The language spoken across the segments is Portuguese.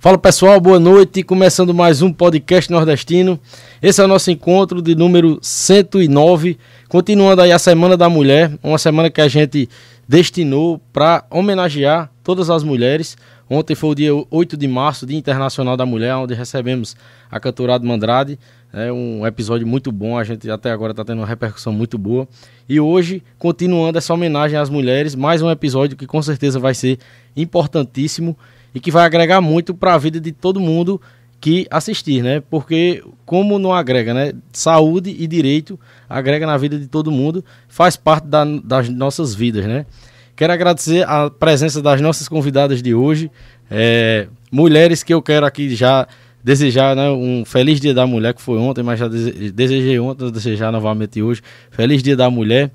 Fala pessoal, boa noite. Começando mais um podcast nordestino. Esse é o nosso encontro de número 109. Continuando aí a Semana da Mulher, uma semana que a gente destinou para homenagear todas as mulheres. Ontem foi o dia 8 de março, Dia Internacional da Mulher, onde recebemos a cantora Adma Andrade. É um episódio muito bom, a gente até agora está tendo uma repercussão muito boa. E hoje, continuando essa homenagem às mulheres, mais um episódio que com certeza vai ser importantíssimo e que vai agregar muito para a vida de todo mundo que assistir, né? Porque como não agrega, né? Saúde e direito agrega na vida de todo mundo, faz parte da, das nossas vidas, né? Quero agradecer a presença das nossas convidadas de hoje, é, mulheres que eu quero aqui já desejar né, um feliz dia da mulher, que foi ontem, mas já desejei ontem, desejar novamente hoje. Feliz dia da mulher.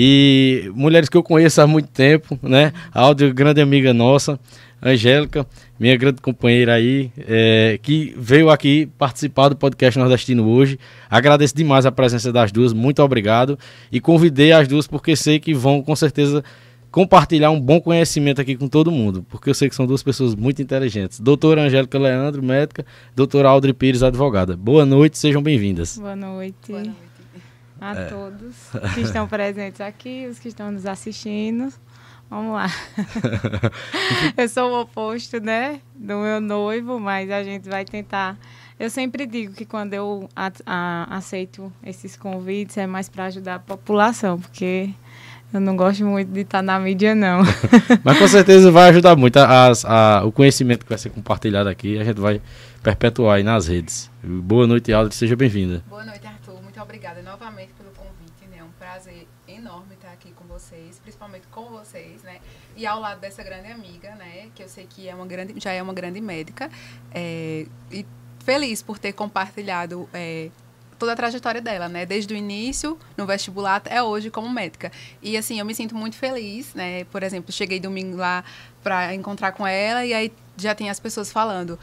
E mulheres que eu conheço há muito tempo, né? A Áudio, grande amiga nossa. Angélica, minha grande companheira aí, é, que veio aqui participar do podcast Nordestino hoje. Agradeço demais a presença das duas, muito obrigado. E convidei as duas porque sei que vão com certeza compartilhar um bom conhecimento aqui com todo mundo, porque eu sei que são duas pessoas muito inteligentes. Doutora Angélica Leandro, médica, doutora Aldri Pires, advogada. Boa noite, sejam bem-vindas. Boa noite. Boa noite. A é. todos que estão presentes aqui, os que estão nos assistindo. Vamos lá. eu sou o oposto, né, do meu noivo, mas a gente vai tentar. Eu sempre digo que quando eu a, a, aceito esses convites é mais para ajudar a população, porque eu não gosto muito de estar na mídia, não. mas com certeza vai ajudar muito. As, a, o conhecimento que vai ser compartilhado aqui, a gente vai perpetuar aí nas redes. Boa noite, Aldo, seja bem-vinda. Boa noite, obrigada novamente pelo convite. Né? É um prazer enorme estar aqui com vocês, principalmente com vocês, né? E ao lado dessa grande amiga, né? Que eu sei que é uma grande, já é uma grande médica. É, e feliz por ter compartilhado é, toda a trajetória dela, né? Desde o início, no vestibular, até hoje como médica. E assim, eu me sinto muito feliz, né? Por exemplo, cheguei domingo lá para encontrar com ela e aí já tem as pessoas falando.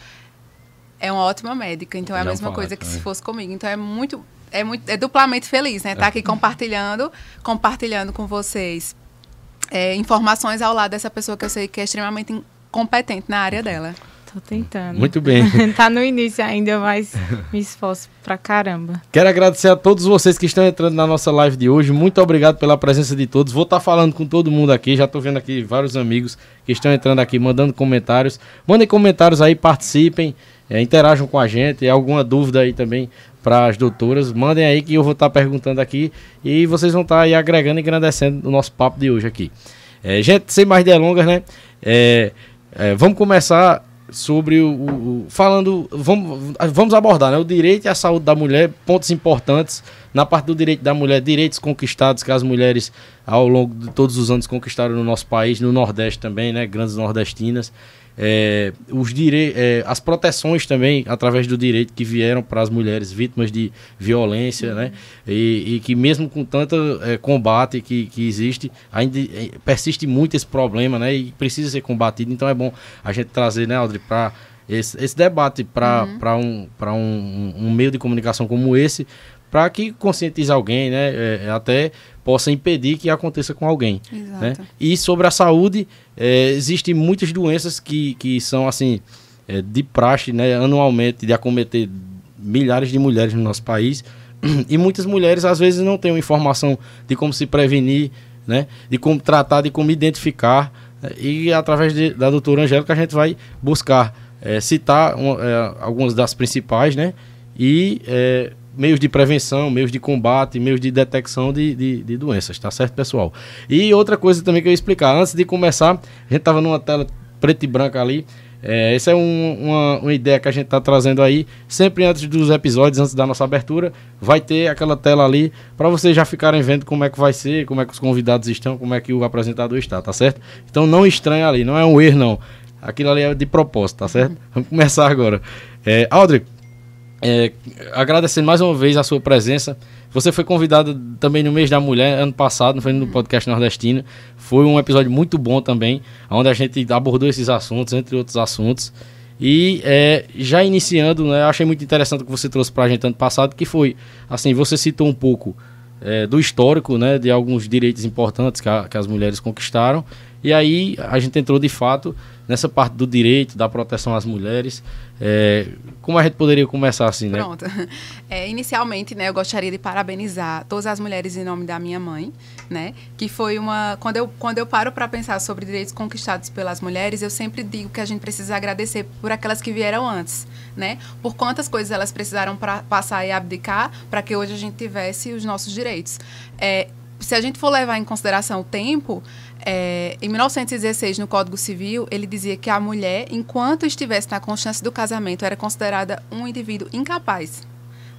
É uma ótima médica, então é a mesma coisa que se fosse comigo. Então é muito é muito é duplamente feliz, né? Tá aqui compartilhando, compartilhando com vocês é, informações ao lado dessa pessoa que eu sei que é extremamente competente na área dela. Tô tentando. Muito bem. tá no início ainda, mas me esforço pra caramba. Quero agradecer a todos vocês que estão entrando na nossa live de hoje. Muito obrigado pela presença de todos. Vou estar tá falando com todo mundo aqui. Já tô vendo aqui vários amigos que estão entrando aqui, mandando comentários. Mandem comentários aí, participem, é, interajam com a gente. Alguma dúvida aí também para as doutoras, mandem aí que eu vou estar tá perguntando aqui e vocês vão estar tá aí agregando e engrandecendo o nosso papo de hoje aqui. É, gente, sem mais delongas, né? É, é, vamos começar sobre o, o, falando vamos, vamos abordar né, o direito a saúde da mulher pontos importantes na parte do direito da mulher direitos conquistados que as mulheres ao longo de todos os anos conquistaram no nosso país no nordeste também né grandes nordestinas é, os dire... É, as proteções também através do direito que vieram para as mulheres vítimas de violência, né? E, e que mesmo com tanto é, combate que, que existe, ainda é, persiste muito esse problema, né? E precisa ser combatido. Então é bom a gente trazer, né, Audrey, para esse, esse debate para uhum. um, um, um meio de comunicação como esse, para que conscientize alguém, né? É, é, até possa impedir que aconteça com alguém. Né? E sobre a saúde, é, existem muitas doenças que, que são assim é, de praxe, né? Anualmente de acometer milhares de mulheres no nosso país e muitas mulheres às vezes não têm informação de como se prevenir, né? De como tratar, de como identificar e através de, da doutora Angélica a gente vai buscar é, citar um, é, algumas das principais, né? E é, meios de prevenção, meios de combate, meios de detecção de, de, de, doenças, tá certo, pessoal? E outra coisa também que eu ia explicar, antes de começar, a gente estava numa tela preta e branca ali, é, essa é um, uma, uma ideia que a gente está trazendo aí, sempre antes dos episódios, antes da nossa abertura, vai ter aquela tela ali para vocês já ficarem vendo como é que vai ser, como é que os convidados estão, como é que o apresentador está, tá certo? Então não estranha ali, não é um erro não, aquilo ali é de propósito, tá certo? Vamos começar agora. É, é, agradecendo mais uma vez a sua presença. Você foi convidado também no mês da mulher, ano passado, foi no podcast nordestino. Foi um episódio muito bom também, onde a gente abordou esses assuntos, entre outros assuntos. E é, já iniciando, né, achei muito interessante o que você trouxe para a gente ano passado, que foi, assim, você citou um pouco é, do histórico, né, de alguns direitos importantes que, a, que as mulheres conquistaram E aí a gente entrou de fato nessa parte do direito, da proteção às mulheres. É, como a gente poderia começar assim, né? Pronto. É, inicialmente, né, eu gostaria de parabenizar todas as mulheres em nome da minha mãe, né? Que foi uma. Quando eu, quando eu paro para pensar sobre direitos conquistados pelas mulheres, eu sempre digo que a gente precisa agradecer por aquelas que vieram antes, né? Por quantas coisas elas precisaram para passar e abdicar para que hoje a gente tivesse os nossos direitos. É, se a gente for levar em consideração o tempo, é, em 1916, no Código Civil, ele dizia que a mulher, enquanto estivesse na constância do casamento, era considerada um indivíduo incapaz.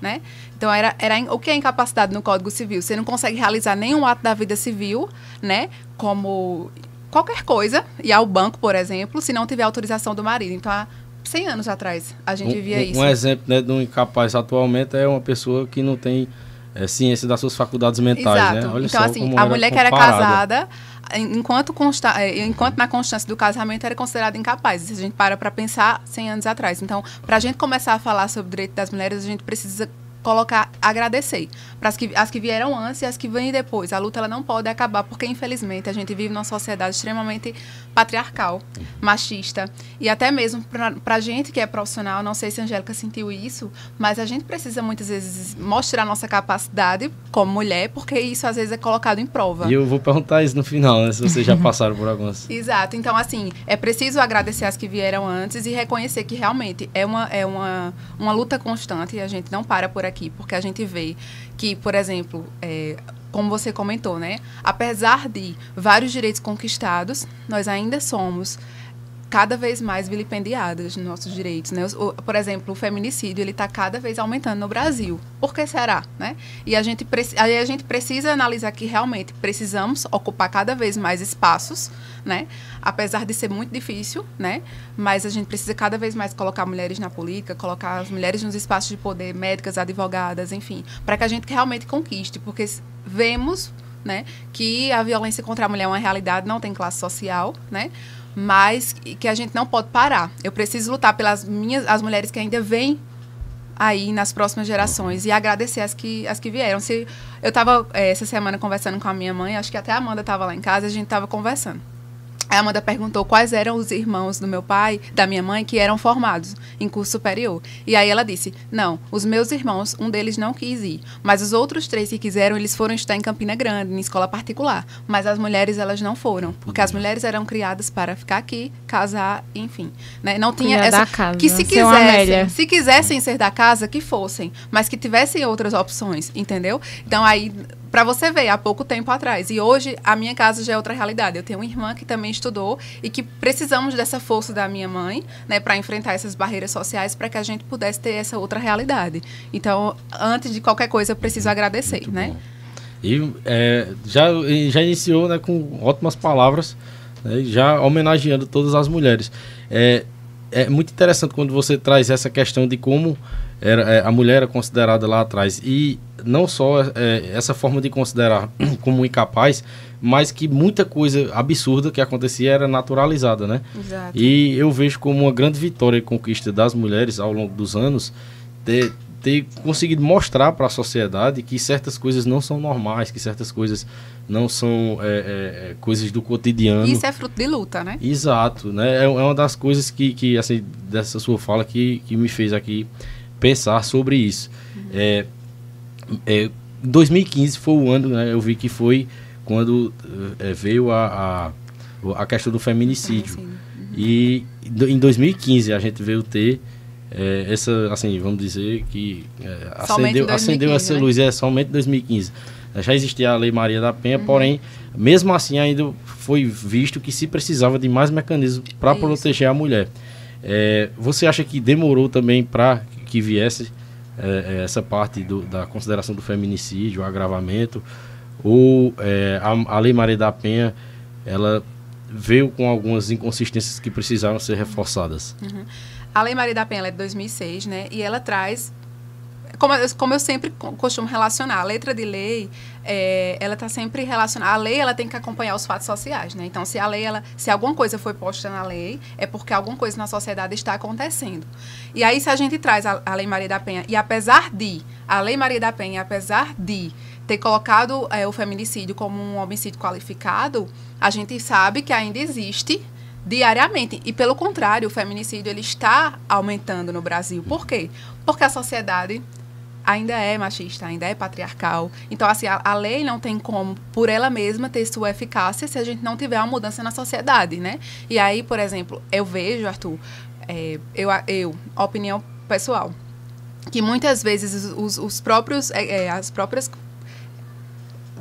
Né? Então, era, era o que é incapacidade no Código Civil? Você não consegue realizar nenhum ato da vida civil, né? como qualquer coisa, ir ao banco, por exemplo, se não tiver autorização do marido. Então, há 100 anos atrás, a gente um, via um, isso. Um exemplo né, de um incapaz atualmente é uma pessoa que não tem é, ciência das suas faculdades mentais. Exato. Né? Olha então, assim, a mulher que era casada enquanto, consta, é, enquanto na constância do casamento era considerada incapaz. Se a gente para para pensar 100 anos atrás. Então, para a gente começar a falar sobre o direito das mulheres, a gente precisa colocar agradecer para as que, as que vieram antes e as que vêm depois. A luta ela não pode acabar porque infelizmente a gente vive numa sociedade extremamente patriarcal, machista e até mesmo para a gente que é profissional, não sei se a Angélica sentiu isso, mas a gente precisa muitas vezes mostrar nossa capacidade como mulher porque isso às vezes é colocado em prova. E eu vou perguntar isso no final, né, se vocês já passaram por algumas. Exato. Então assim é preciso agradecer as que vieram antes e reconhecer que realmente é uma é uma uma luta constante e a gente não para por aqui aqui, porque a gente vê que, por exemplo, é, como você comentou, né? Apesar de vários direitos conquistados, nós ainda somos cada vez mais vilipendiadas nos nossos direitos, né? Por exemplo, o feminicídio ele está cada vez aumentando no Brasil. Por que será, né? E a gente aí a gente precisa analisar que realmente precisamos ocupar cada vez mais espaços, né? Apesar de ser muito difícil, né? Mas a gente precisa cada vez mais colocar mulheres na política, colocar as mulheres nos espaços de poder, médicas, advogadas, enfim, para que a gente realmente conquiste, porque vemos, né, que a violência contra a mulher é uma realidade, não tem classe social, né? Mas que a gente não pode parar. Eu preciso lutar pelas minhas, as mulheres que ainda vêm aí nas próximas gerações e agradecer as que, as que vieram. Se eu estava é, essa semana conversando com a minha mãe, acho que até a Amanda estava lá em casa, a gente estava conversando. A Amanda perguntou quais eram os irmãos do meu pai, da minha mãe, que eram formados em curso superior. E aí ela disse: Não, os meus irmãos, um deles não quis ir. Mas os outros três que quiseram, eles foram estudar em Campina Grande, em escola particular. Mas as mulheres, elas não foram. Porque as mulheres eram criadas para ficar aqui, casar, enfim. Né? Não tinha essa. Casa, que se quisessem, se quisessem ser da casa, que fossem. Mas que tivessem outras opções, entendeu? Então aí para você ver, há pouco tempo atrás. E hoje a minha casa já é outra realidade. Eu tenho uma irmã que também estudou e que precisamos dessa força da minha mãe, né, para enfrentar essas barreiras sociais para que a gente pudesse ter essa outra realidade. Então, antes de qualquer coisa, eu preciso agradecer, Muito né? Bom. E é, já, já iniciou né, com ótimas palavras, né, já homenageando todas as mulheres. É, é muito interessante quando você traz essa questão de como era, é, a mulher era considerada lá atrás. E não só é, essa forma de considerar como incapaz, mas que muita coisa absurda que acontecia era naturalizada, né? Exato. E eu vejo como uma grande vitória e conquista das mulheres ao longo dos anos ter, ter conseguido mostrar para a sociedade que certas coisas não são normais, que certas coisas não são é, é, é coisas do cotidiano. Isso é fruto de luta, né? Exato, né? É, é uma das coisas que, que assim, dessa sua fala que, que me fez aqui pensar sobre isso. É, é, 2015 foi o ano, né, eu vi que foi quando é, veio a, a, a, questão do feminicídio. Uhum. E em 2015 a gente veio ter é, essa, assim, vamos dizer que é, acendeu, 2015, acendeu essa né? luz, é somente 2015. Já existia a Lei Maria da Penha, uhum. porém, mesmo assim ainda foi visto que se precisava de mais mecanismos para proteger a mulher. É, você acha que demorou também para que viesse é, é, essa parte do, da consideração do feminicídio, o agravamento, ou é, a, a, Lei Maria da Penha, ela veio com algumas inconsistências que precisaram ser reforçadas. Uhum. A Lei Maria da Penha é de 2006, né? E ela traz como, como eu sempre costumo relacionar, a letra de lei, é, ela está sempre relacionada. A lei ela tem que acompanhar os fatos sociais, né? Então, se a lei, ela, se alguma coisa foi posta na lei, é porque alguma coisa na sociedade está acontecendo. E aí, se a gente traz a, a Lei Maria da Penha, e apesar de, a Lei Maria da Penha, apesar de ter colocado é, o feminicídio como um homicídio qualificado, a gente sabe que ainda existe diariamente. E pelo contrário, o feminicídio ele está aumentando no Brasil. Por quê? Porque a sociedade ainda é machista, ainda é patriarcal. Então, assim, a, a, lei não tem como, por ela mesma, ter sua eficácia se a gente não tiver uma mudança na sociedade, né? E aí, por exemplo, eu vejo, Arthur, é, eu, eu, opinião pessoal, que muitas vezes os, os próprios, é, é as próprias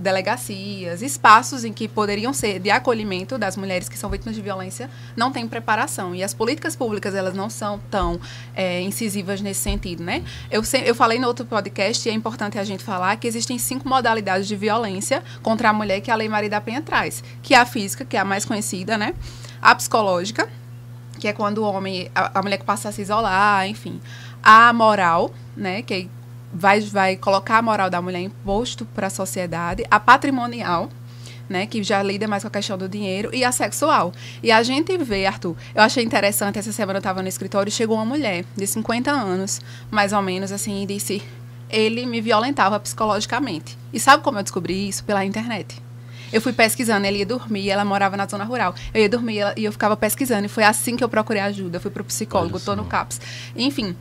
delegacias, espaços em que poderiam ser de acolhimento das mulheres que são vítimas de violência, não têm preparação. E as políticas públicas, elas não são tão é, incisivas nesse sentido, né? Eu, eu falei no outro podcast, e é importante a gente falar, que existem cinco modalidades de violência contra a mulher que a Lei Maria da Penha traz. Que é a física, que é a mais conhecida, né? A psicológica, que é quando o homem, a, a mulher que passa a se isolar, enfim. A moral, né? Que é vai, vai colocar a moral da mulher imposto para a sociedade, a patrimonial, né, que já lida mais com a questão do dinheiro, e a sexual. E a gente vê, Arthur, eu achei interessante, essa semana eu estava no escritório e chegou uma mulher de 50 anos, mais ou menos, assim, e disse, ele me violentava psicologicamente. E sabe como eu descobri isso? Pela internet. Eu fui pesquisando, ele ia dormir, ela morava na zona rural. Eu ia dormir e eu ficava pesquisando, e foi assim que eu procurei ajuda. Eu fui para o psicólogo, estou no CAPS. Enfim,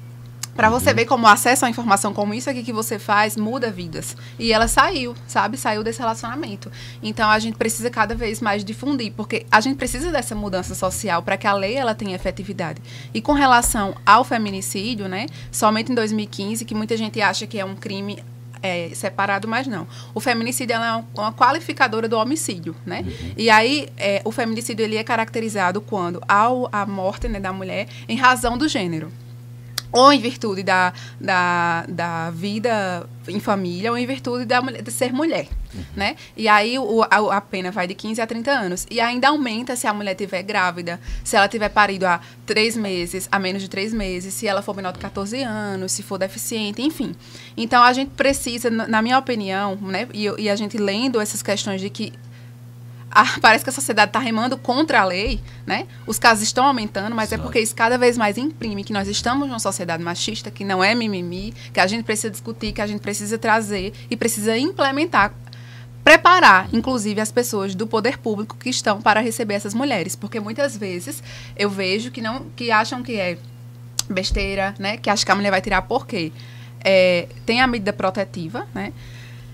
para você uhum. ver como o acesso à informação como isso aqui que você faz muda vidas. E ela saiu, sabe? Saiu desse relacionamento. Então a gente precisa cada vez mais difundir, porque a gente precisa dessa mudança social para que a lei ela tenha efetividade. E com relação ao feminicídio, né? Somente em 2015, que muita gente acha que é um crime é, separado, mas não. O feminicídio é uma, qualificadora do homicídio, né? Uhum. E aí, é, o feminicídio ele é caracterizado quando há a morte né, da mulher em razão do gênero ou em virtude da, da, da vida em família, ou em virtude da de ser mulher, né? E aí o, a, a, pena vai de 15 a 30 anos. E ainda aumenta se a mulher estiver grávida, se ela tiver parido há três meses, a menos de três meses, se ela for menor de 14 anos, se for deficiente, enfim. Então, a gente precisa, na minha opinião, né? E, e a gente lendo essas questões de que a, parece que a sociedade está remando contra a lei, né? Os casos estão aumentando, mas é porque isso cada vez mais imprime que nós estamos numa sociedade machista, que não é mimimi, que a gente precisa discutir, que a gente precisa trazer e precisa implementar preparar, inclusive, as pessoas do poder público que estão para receber essas mulheres, porque muitas vezes eu vejo que não que acham que é besteira, né? Que acham que a mulher vai tirar por quê? É, tem a medida protetiva, né?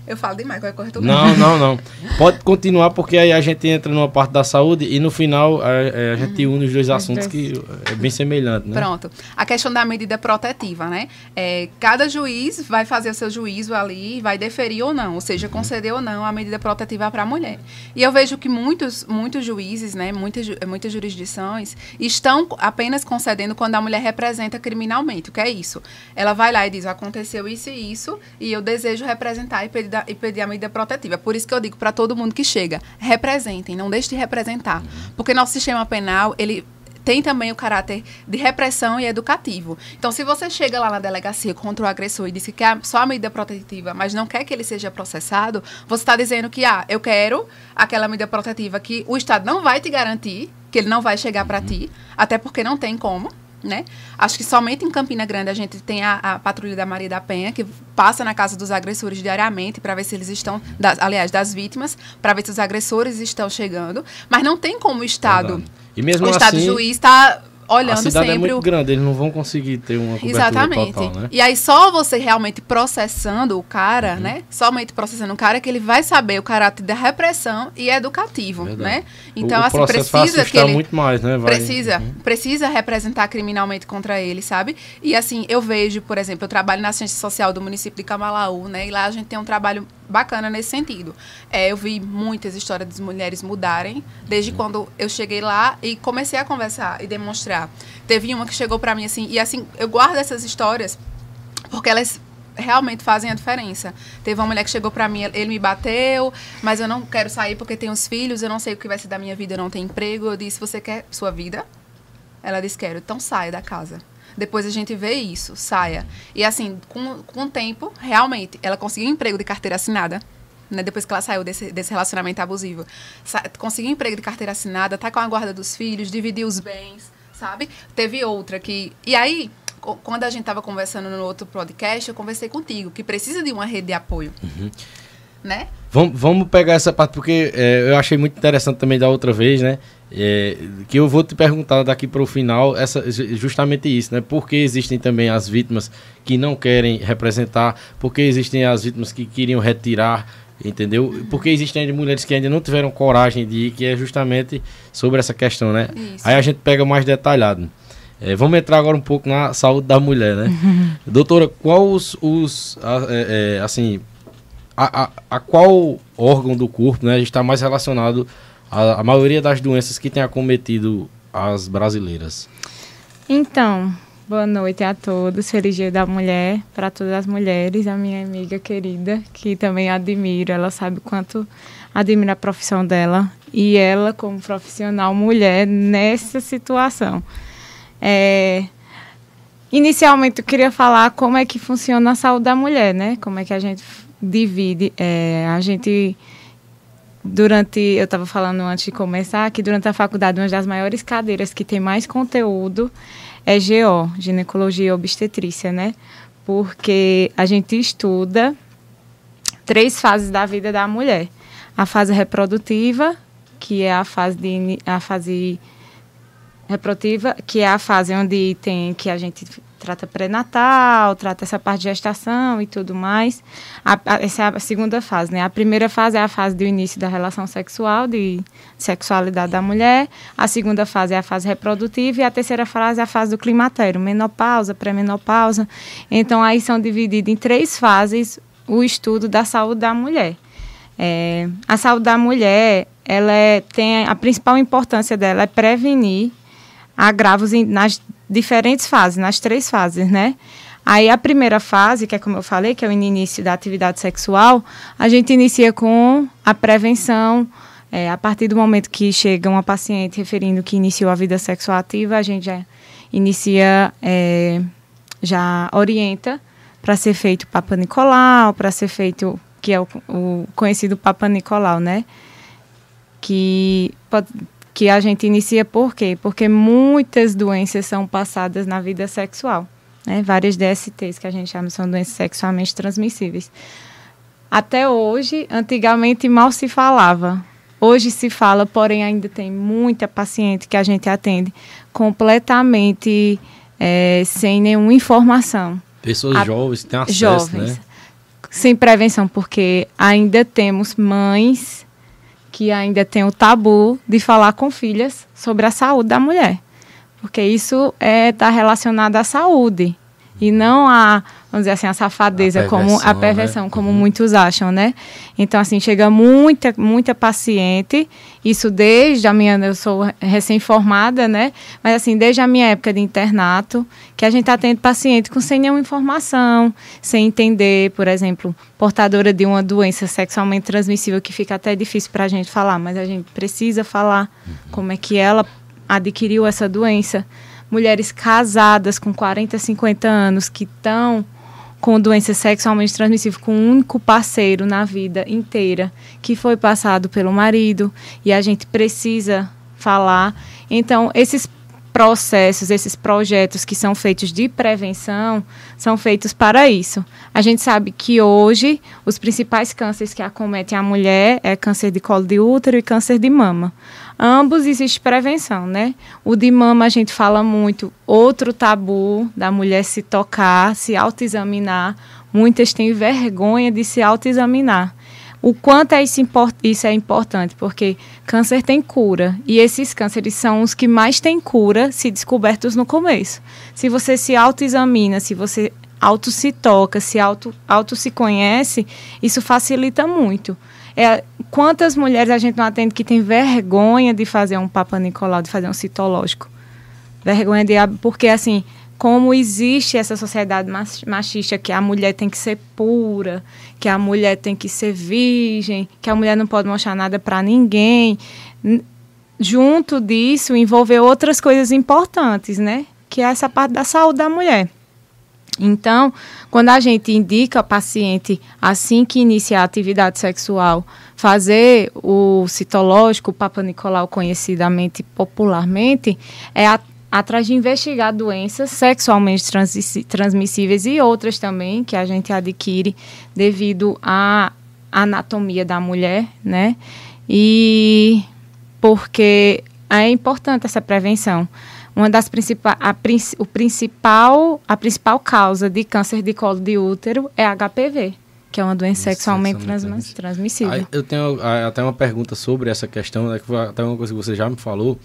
Eu falo demais, qualquer coisa eu Não, não, não. Pode continuar, porque aí a gente entra numa parte da saúde e no final a, a gente une os dois assuntos que é bem semelhante, né? Pronto. A questão da medida protetiva, né? É, cada juiz vai fazer o seu juízo ali, vai deferir ou não, ou seja, uhum. conceder ou não a medida protetiva para a mulher. E eu vejo que muitos, muitos juízes, né, muitas, muitas jurisdições, estão apenas concedendo quando a mulher representa criminalmente. O que é isso? Ela vai lá e diz, aconteceu isso e isso, e eu desejo representar e pedir e pedir a medida protetiva. Por isso que eu digo para todo mundo que chega, representem, não deixe de representar. Porque nosso sistema penal, ele tem também o caráter de repressão e educativo. Então, se você chega lá na delegacia contra o agressor e diz que quer só a medida protetiva, mas não quer que ele seja processado, você está dizendo que, ah, eu quero aquela medida protetiva que o Estado não vai te garantir, que ele não vai chegar para ti, até porque não tem como né? Acho que somente em Campina Grande a gente tem a, a, patrulha da Maria da Penha que passa na casa dos agressores diariamente para ver se eles estão, das, aliás, das vítimas, para ver se os agressores estão chegando, mas não tem como o Estado, e mesmo o assim, Estado juiz está olhando a cidade é sempre. É muito grande, eles não vão conseguir ter uma cobertura Exatamente. total, né? E aí só você realmente processando o cara, uhum. né? Somente processando o cara que ele vai saber o caráter da repressão e educativo, Verdade. né? Então o, assim precisa que ele muito mais, né? Vai... Precisa, uhum. precisa representar criminalmente contra ele, sabe? E assim, eu vejo, por exemplo, eu trabalho na ciência social do município de Camalaú, né? E lá a gente tem um trabalho bacana nesse sentido. É, eu vi muitas histórias das mulheres mudarem desde quando eu cheguei lá e comecei a conversar e demonstrar. Teve uma que chegou para mim assim, e assim, eu guardo essas histórias porque elas realmente fazem a diferença. Teve uma mulher que chegou para mim, ele me bateu, mas eu não quero sair porque tenho os filhos, eu não sei o que vai ser da minha vida, eu não tenho emprego. Eu disse: "Você quer sua vida?" Ela disse: "Quero". Então saia da casa. Depois a gente vê isso, saia. E assim, com, com o tempo, realmente, ela conseguiu um emprego de carteira assinada. Né, depois que ela saiu desse, desse relacionamento abusivo. Sa conseguiu emprego de carteira assinada, tá com a guarda dos filhos, dividiu os bens, sabe? Teve outra que. E aí, quando a gente estava conversando no outro podcast, eu conversei contigo, que precisa de uma rede de apoio. Uhum. né? Vamos, vamos pegar essa parte, porque é, eu achei muito interessante também da outra vez, né? É, que eu vou te perguntar daqui para o final essa, justamente isso, né? Por que existem também as vítimas que não querem representar? Por que existem as vítimas que queriam retirar? Entendeu? Porque existem ainda mulheres que ainda não tiveram coragem de ir, que é justamente sobre essa questão, né? Isso. Aí a gente pega mais detalhado. É, vamos entrar agora um pouco na saúde da mulher, né? Doutora, quais os, os a, é, é, assim, a, a, a, qual órgão do corpo né, está mais relacionado à, à maioria das doenças que tem acometido as brasileiras? Então, boa noite a todos. Feliz Dia da Mulher para todas as mulheres. A minha amiga querida, que também admiro, ela sabe quanto admiro a profissão dela e ela como profissional mulher nessa situação. É, inicialmente eu queria falar como é que funciona a saúde da mulher, né? Como é que a gente divide. É, a gente durante, eu estava falando antes de começar, que durante a faculdade uma das maiores cadeiras que tem mais conteúdo é GO, ginecologia e obstetrícia, né? Porque a gente estuda três fases da vida da mulher. A fase reprodutiva, que é a fase de a fase reprodutiva, que é a fase onde tem que a gente trata pré-natal, trata essa parte de gestação e tudo mais. A, a, essa é a segunda fase, né? A primeira fase é a fase do início da relação sexual, de sexualidade da mulher. A segunda fase é a fase reprodutiva e a terceira fase é a fase do climatério, menopausa, pré-menopausa. Então, aí são divididos em três fases o estudo da saúde da mulher. É, a saúde da mulher, ela é, tem a principal importância dela é prevenir agravos nas diferentes fases, nas três fases, né? Aí a primeira fase, que é como eu falei, que é o início da atividade sexual, a gente inicia com a prevenção. É, a partir do momento que chega uma paciente referindo que iniciou a vida sexual ativa, a gente já inicia, é, já orienta para ser feito Papa Nicolau, para ser feito, que é o, o conhecido Papa Nicolau, né? Que pode, que a gente inicia por quê? Porque muitas doenças são passadas na vida sexual. Né? Várias DSTs que a gente chama são doenças sexualmente transmissíveis. Até hoje, antigamente mal se falava. Hoje se fala, porém ainda tem muita paciente que a gente atende completamente é, sem nenhuma informação. Pessoas a, jovens têm acesso, jovens, né? Sem prevenção, porque ainda temos mães que ainda tem o tabu de falar com filhas sobre a saúde da mulher. Porque isso está é, tá relacionado à saúde e não a, vamos dizer assim, a safadeza, a como a perversão, né? como uhum. muitos acham, né? Então, assim, chega muita, muita paciente, isso desde a minha, eu sou recém-formada, né? Mas, assim, desde a minha época de internato, que a gente está tendo paciente com sem nenhuma informação, sem entender, por exemplo, portadora de uma doença sexualmente transmissível, que fica até difícil para a gente falar, mas a gente precisa falar uhum. como é que ela adquiriu essa doença mulheres casadas com 40, 50 anos que estão com doença sexualmente transmissível com um único parceiro na vida inteira, que foi passado pelo marido, e a gente precisa falar. Então, esses processos, esses projetos que são feitos de prevenção, são feitos para isso. A gente sabe que hoje os principais cânceres que acometem a mulher é câncer de colo de útero e câncer de mama. Ambos existe prevenção, né? O de mama a gente fala muito, outro tabu da mulher se tocar, se autoexaminar. Muitas têm vergonha de se autoexaminar. O quanto é isso, isso é importante, porque câncer tem cura. E esses cânceres são os que mais têm cura se descobertos no começo. Se você se autoexamina, se você auto se toca, se auto, auto se conhece, isso facilita muito. É, quantas mulheres a gente não atende que tem vergonha de fazer um Papa Nicolau, de fazer um citológico? Vergonha de. Porque, assim, como existe essa sociedade machista que a mulher tem que ser pura, que a mulher tem que ser virgem, que a mulher não pode mostrar nada para ninguém. Junto disso, envolver outras coisas importantes, né? Que é essa parte da saúde da mulher. Então, quando a gente indica ao paciente, assim que inicia a atividade sexual, fazer o citológico, o Papa Nicolau conhecidamente popularmente, é a, atrás de investigar doenças sexualmente transmissíveis e outras também que a gente adquire devido a anatomia da mulher, né? E porque é importante essa prevenção. Uma das principais, a, o principal, a principal causa de câncer de colo de útero é HPV, que é uma doença sexualmente trans, transmissível. Aí, eu tenho até uma pergunta sobre essa questão, né, que até uma coisa que você já me falou,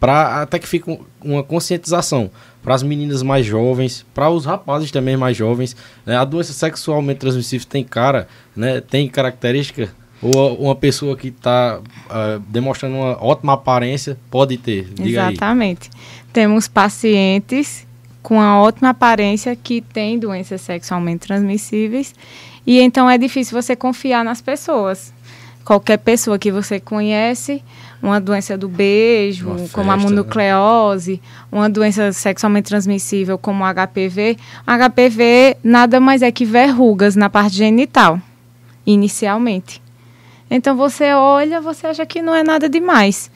para até que fique uma conscientização para as meninas mais jovens, para os rapazes também mais jovens. Né? A doença sexualmente transmissível tem cara, né? tem característica ou uma pessoa que está uh, ah, demonstrando uma ótima aparência pode ter? Diga Exatamente. Aí. Temos pacientes com uma ótima aparência que têm doenças sexualmente transmissíveis e então é difícil você confiar nas pessoas. Qualquer pessoa que você conhece, uma doença do beijo, uma como festa, a mononucleose, né? uma doença sexualmente transmissível como HPV. HPV nada mais é que verrugas na parte genital, inicialmente. Então você olha, você acha que não é nada demais.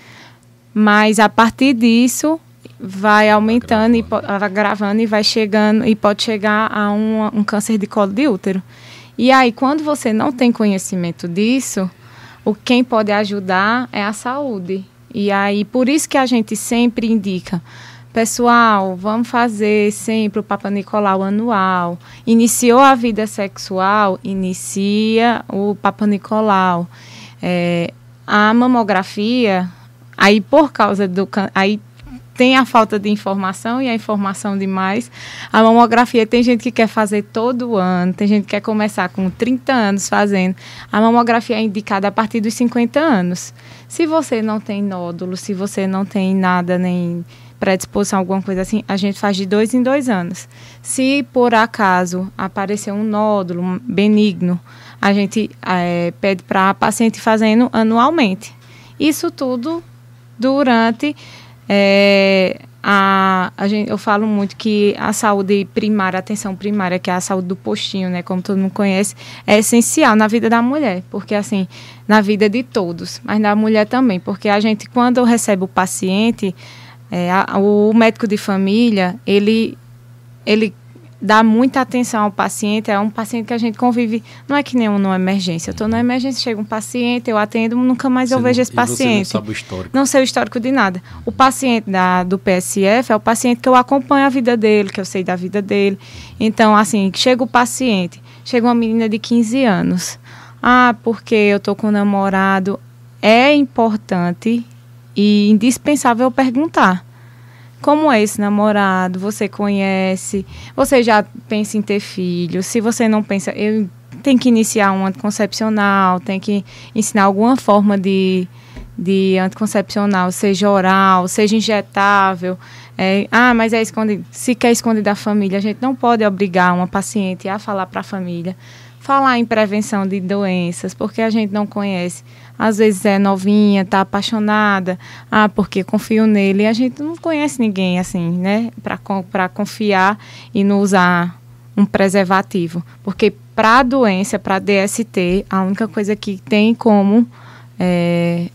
Mas a partir disso vai aumentando vai e agravando e vai chegando e pode chegar a um, um câncer de colo de útero. E aí, quando você não tem conhecimento disso, o quem pode ajudar é a saúde. E aí, por isso que a gente sempre indica Pessoal, vamos fazer sempre o Papa Nicolau anual. Iniciou a vida sexual, inicia o Papa Nicolau. É, a mamografia, aí por causa do. Aí tem a falta de informação e a informação demais. A mamografia tem gente que quer fazer todo ano, tem gente que quer começar com 30 anos fazendo. A mamografia é indicada a partir dos 50 anos. Se você não tem nódulo, se você não tem nada nem predisposição, alguma coisa assim, a gente faz de dois em dois anos. Se por acaso aparecer um nódulo benigno, a gente é, pede para a paciente fazendo anualmente. Isso tudo durante é, a, a gente, eu falo muito que a saúde primária, a atenção primária, que é a saúde do postinho, né, como todo mundo conhece, é essencial na vida da mulher, porque assim, na vida de todos, mas na mulher também, porque a gente quando recebe o paciente, é, a, o médico de família, ele, ele dá muita atenção ao paciente. É um paciente que a gente convive, não é que nem um numa emergência. Eu estou na emergência, chega um paciente, eu atendo, nunca mais você eu vejo esse paciente. não sabe o histórico. Não sei o histórico de nada. O paciente da, do PSF é o paciente que eu acompanho a vida dele, que eu sei da vida dele. Então, assim, chega o paciente, chega uma menina de 15 anos. Ah, porque eu estou com um namorado. É importante e indispensável perguntar. Como é esse namorado? Você conhece? Você já pensa em ter filho? Se você não pensa, eu tenho que iniciar um anticoncepcional, tem que ensinar alguma forma de, de anticoncepcional, seja oral, seja injetável. É, ah, mas é escondido. Se quer esconder da família, a gente não pode obrigar uma paciente a falar para a família. Falar em prevenção de doenças, porque a gente não conhece às vezes é novinha, tá apaixonada, ah, porque confio nele. E a gente não conhece ninguém assim, né, para confiar e não usar um preservativo. Porque para a doença, para DST, a única coisa que tem como é,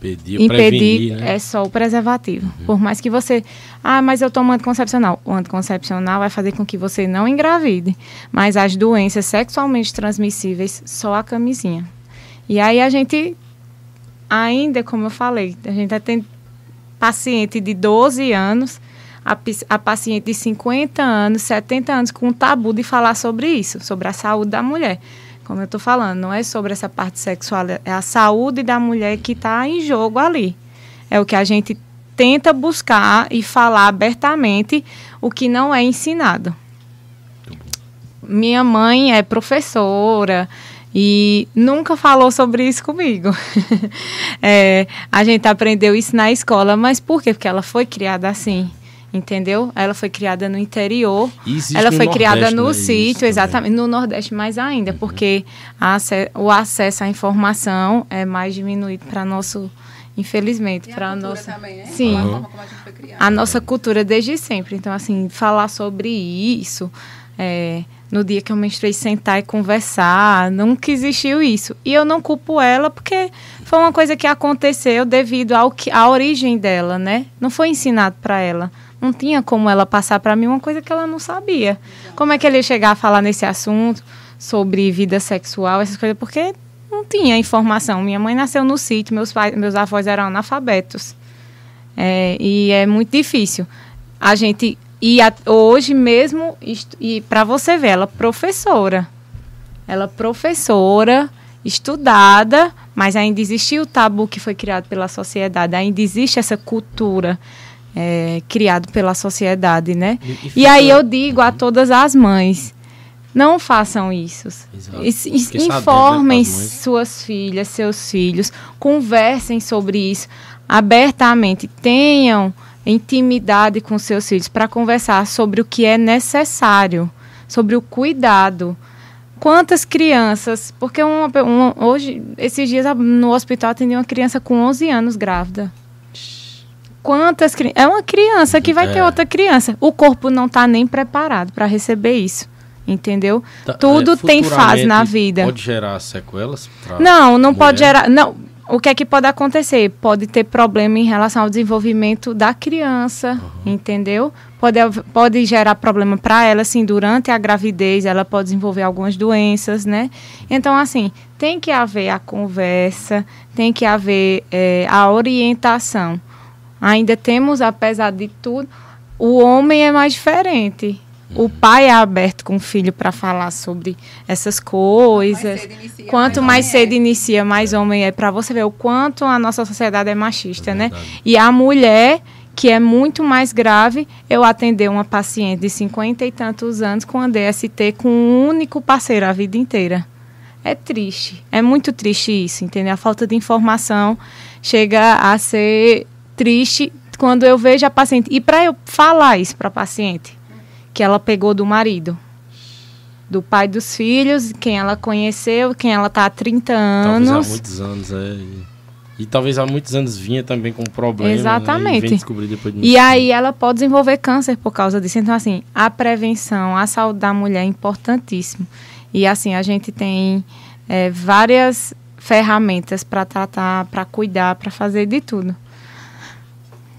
impedir, impedir né? é só o preservativo. Uhum. Por mais que você. Ah, mas eu tomo anticoncepcional. O anticoncepcional vai fazer com que você não engravide. Mas as doenças sexualmente transmissíveis, só a camisinha. E aí a gente, ainda como eu falei, a gente tem paciente de 12 anos, a, a paciente de 50 anos, 70 anos, com um tabu de falar sobre isso, sobre a saúde da mulher. Como eu estou falando, não é sobre essa parte sexual, é a saúde da mulher que está em jogo ali. É o que a gente tenta buscar e falar abertamente o que não é ensinado. Minha mãe é professora, e nunca falou sobre isso comigo. é, a gente aprendeu isso na escola, mas por quê? Porque ela foi criada assim, entendeu? Ela foi criada no interior, ela foi criada no né? sítio, exatamente, no Nordeste mais ainda, uhum. porque a, o acesso à informação é mais diminuído para nosso infelizmente para nossa também, né? sim uhum. a, a nossa cultura desde sempre então assim falar sobre isso é, no dia que eu menstruei sentar e conversar, nunca existiu isso. E eu não culpo ela porque foi uma coisa que aconteceu devido ao que, à origem dela, né? Não foi ensinado para ela. Não tinha como ela passar para mim uma coisa que ela não sabia. Como é que ele ia chegar a falar nesse assunto sobre vida sexual, essas coisas? Porque não tinha informação. Minha mãe nasceu no sítio, meus, pais, meus avós eram analfabetos. É, e é muito difícil. A gente. E a, hoje mesmo, e para você ver, ela professora. Ela professora, estudada, mas ainda existe o tabu que foi criado pela sociedade, ainda existe essa cultura é, criada pela sociedade, né? E, e, aí eu digo a todas as mães, não façam isso. Informem suas filhas, seus filhos, conversem sobre isso abertamente, tenham intimidade com seus filhos para conversar sobre o que é necessário, sobre o cuidado. Quantas crianças, porque uma, uma, hoje, esses dias no hospital atendi uma criança com 11 anos grávida. Quantas É uma criança que vai é. ter outra criança. O corpo não está nem preparado para receber isso entendeu? Tá, Tudo é, tem fase na vida. Pode gerar sequelas? Não, não mulher? pode gerar. Não. O que é que pode acontecer? Pode ter problema em relação ao desenvolvimento da criança, uhum. entendeu? Pode, pode gerar problema para ela, assim, durante a gravidez, ela pode desenvolver algumas doenças, né? Então, assim, tem que haver a conversa, tem que haver é, a orientação. Ainda temos, apesar de tudo, o homem é mais diferente, o pai é aberto com o filho para falar sobre essas coisas. Mais quanto mais, cedo inicia, mais homem é. Para você ver o quanto a nossa sociedade é machista, é né? E a mulher, que é muito mais grave, eu atender uma paciente de 50 e tantos anos com a DST com um único parceiro a vida inteira. É triste. É muito triste isso, entendeu? A falta de informação chega a ser triste quando eu vejo a paciente. E para eu falar isso para a paciente, que ela pegou do marido. Do pai dos filhos, quem ela conheceu, quem ela tá há 30 anos. Talvez há muitos anos, é. E, e talvez há muitos anos vinha também com problema. Exatamente. Né, e, descobrir depois de e aí ela pode desenvolver câncer por causa disso. Então, assim, a prevenção, a saúde da mulher é importantíssimo. E assim, a gente tem é, várias ferramentas para tratar, para cuidar, para fazer de tudo.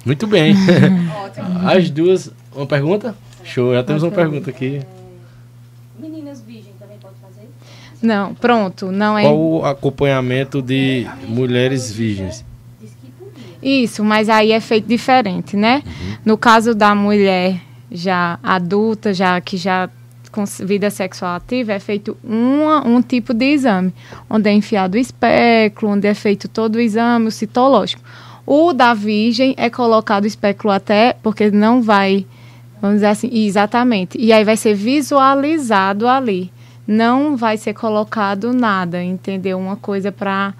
Muito bem. As duas. Uma pergunta? Show, já temos uma pergunta aqui. Meninas virgens também pode fazer? Não, pronto, não é. Qual o acompanhamento de mulheres virgens? Isso, mas aí é feito diferente, né? Uhum. No caso da mulher já adulta, já que já com vida sexual ativa, é feito uma, um tipo de exame, onde é enfiado o espéculo, onde é feito todo o exame, o citológico. O da virgem é colocado o espéculo até, porque não vai Vamos dizer assim, exatamente. E aí vai ser visualizado ali. Não vai ser colocado nada, entendeu? Uma coisa para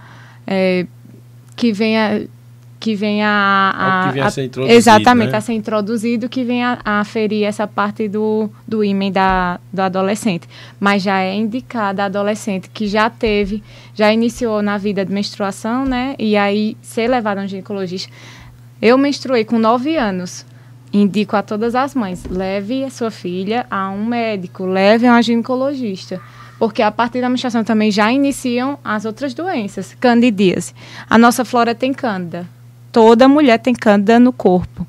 é, que venha que venha a, a, que venha a ser introduzido, exatamente né? a ser introduzido que venha a ferir essa parte do do ímã da do adolescente mas já é indicada a adolescente que já teve já iniciou na vida de menstruação né e aí ser levada a um ginecologista eu menstruei com nove anos indico a todas as mães, leve a sua filha a um médico, leve a um ginecologista. Porque a partir da menstruação também já iniciam as outras doenças. Candidíase. A nossa flora tem cândida. Toda mulher tem cândida no corpo.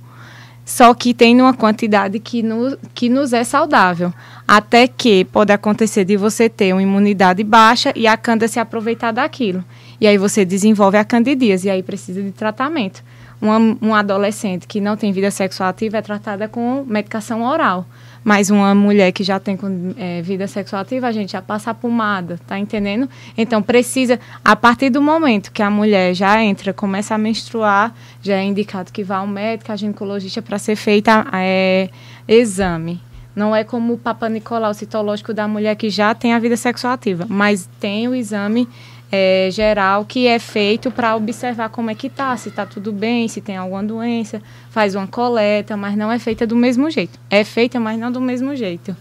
Só que tem uma quantidade que, no, que nos é saudável. Até que pode acontecer de você ter uma imunidade baixa e a cândida se aproveitar daquilo. E aí você desenvolve a candidíase e aí precisa de tratamento uma, uma adolescente que não tem vida sexual ativa é tratada com medicação oral. Mas uma mulher que já tem é, vida sexual ativa, a gente já passa a pomada, tá entendendo? Então precisa, a partir do momento que a mulher já entra, começa a menstruar, já é indicado que vá ao médico, a ginecologista, para ser feita é, exame. Não é como o Papa Nicolau citológico da mulher que já tem a vida sexual ativa, mas tem o exame é, geral que é feito para observar como é que tá, se está tudo bem, se tem alguma doença, faz uma coleta, mas não é feita do mesmo jeito. É feita, mas não do mesmo jeito.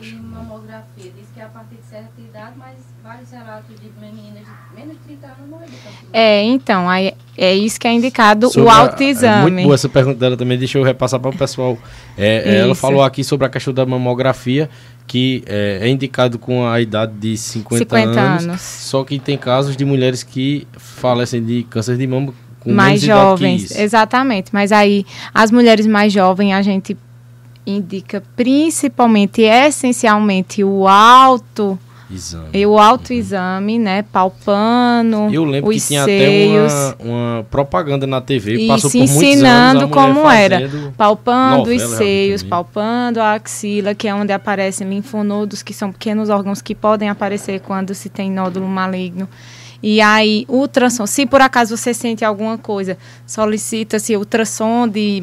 E mamografia, diz que é a partir de certa idade, mas vários relatos de meninas de menos de 30 anos não é É, então, aí é isso que é indicado sobre o autoexame. A, muito boa essa pergunta dela também, deixa eu repassar para o pessoal. É, ela falou aqui sobre a questão da mamografia que é, é, indicado com a idade de 50, 50 anos, anos, só que tem casos de mulheres que falecem de câncer de mama com mais jovens, exatamente. Mas aí as mulheres mais jovens a gente indica principalmente, essencialmente o alto Exame. E o autoexame, né? Palpando. Eu lembro os que tinha seios, até uma, uma propaganda na TV, Isso, passou por muitos ensinando anos, como era. palpando os seios, palpando a axila, que é onde aparecem linfonodos, que são pequenos órgãos que podem aparecer quando se tem nódulo maligno. E aí, ultrassom, se por acaso você sente alguma coisa, solicita-se ultrassom de,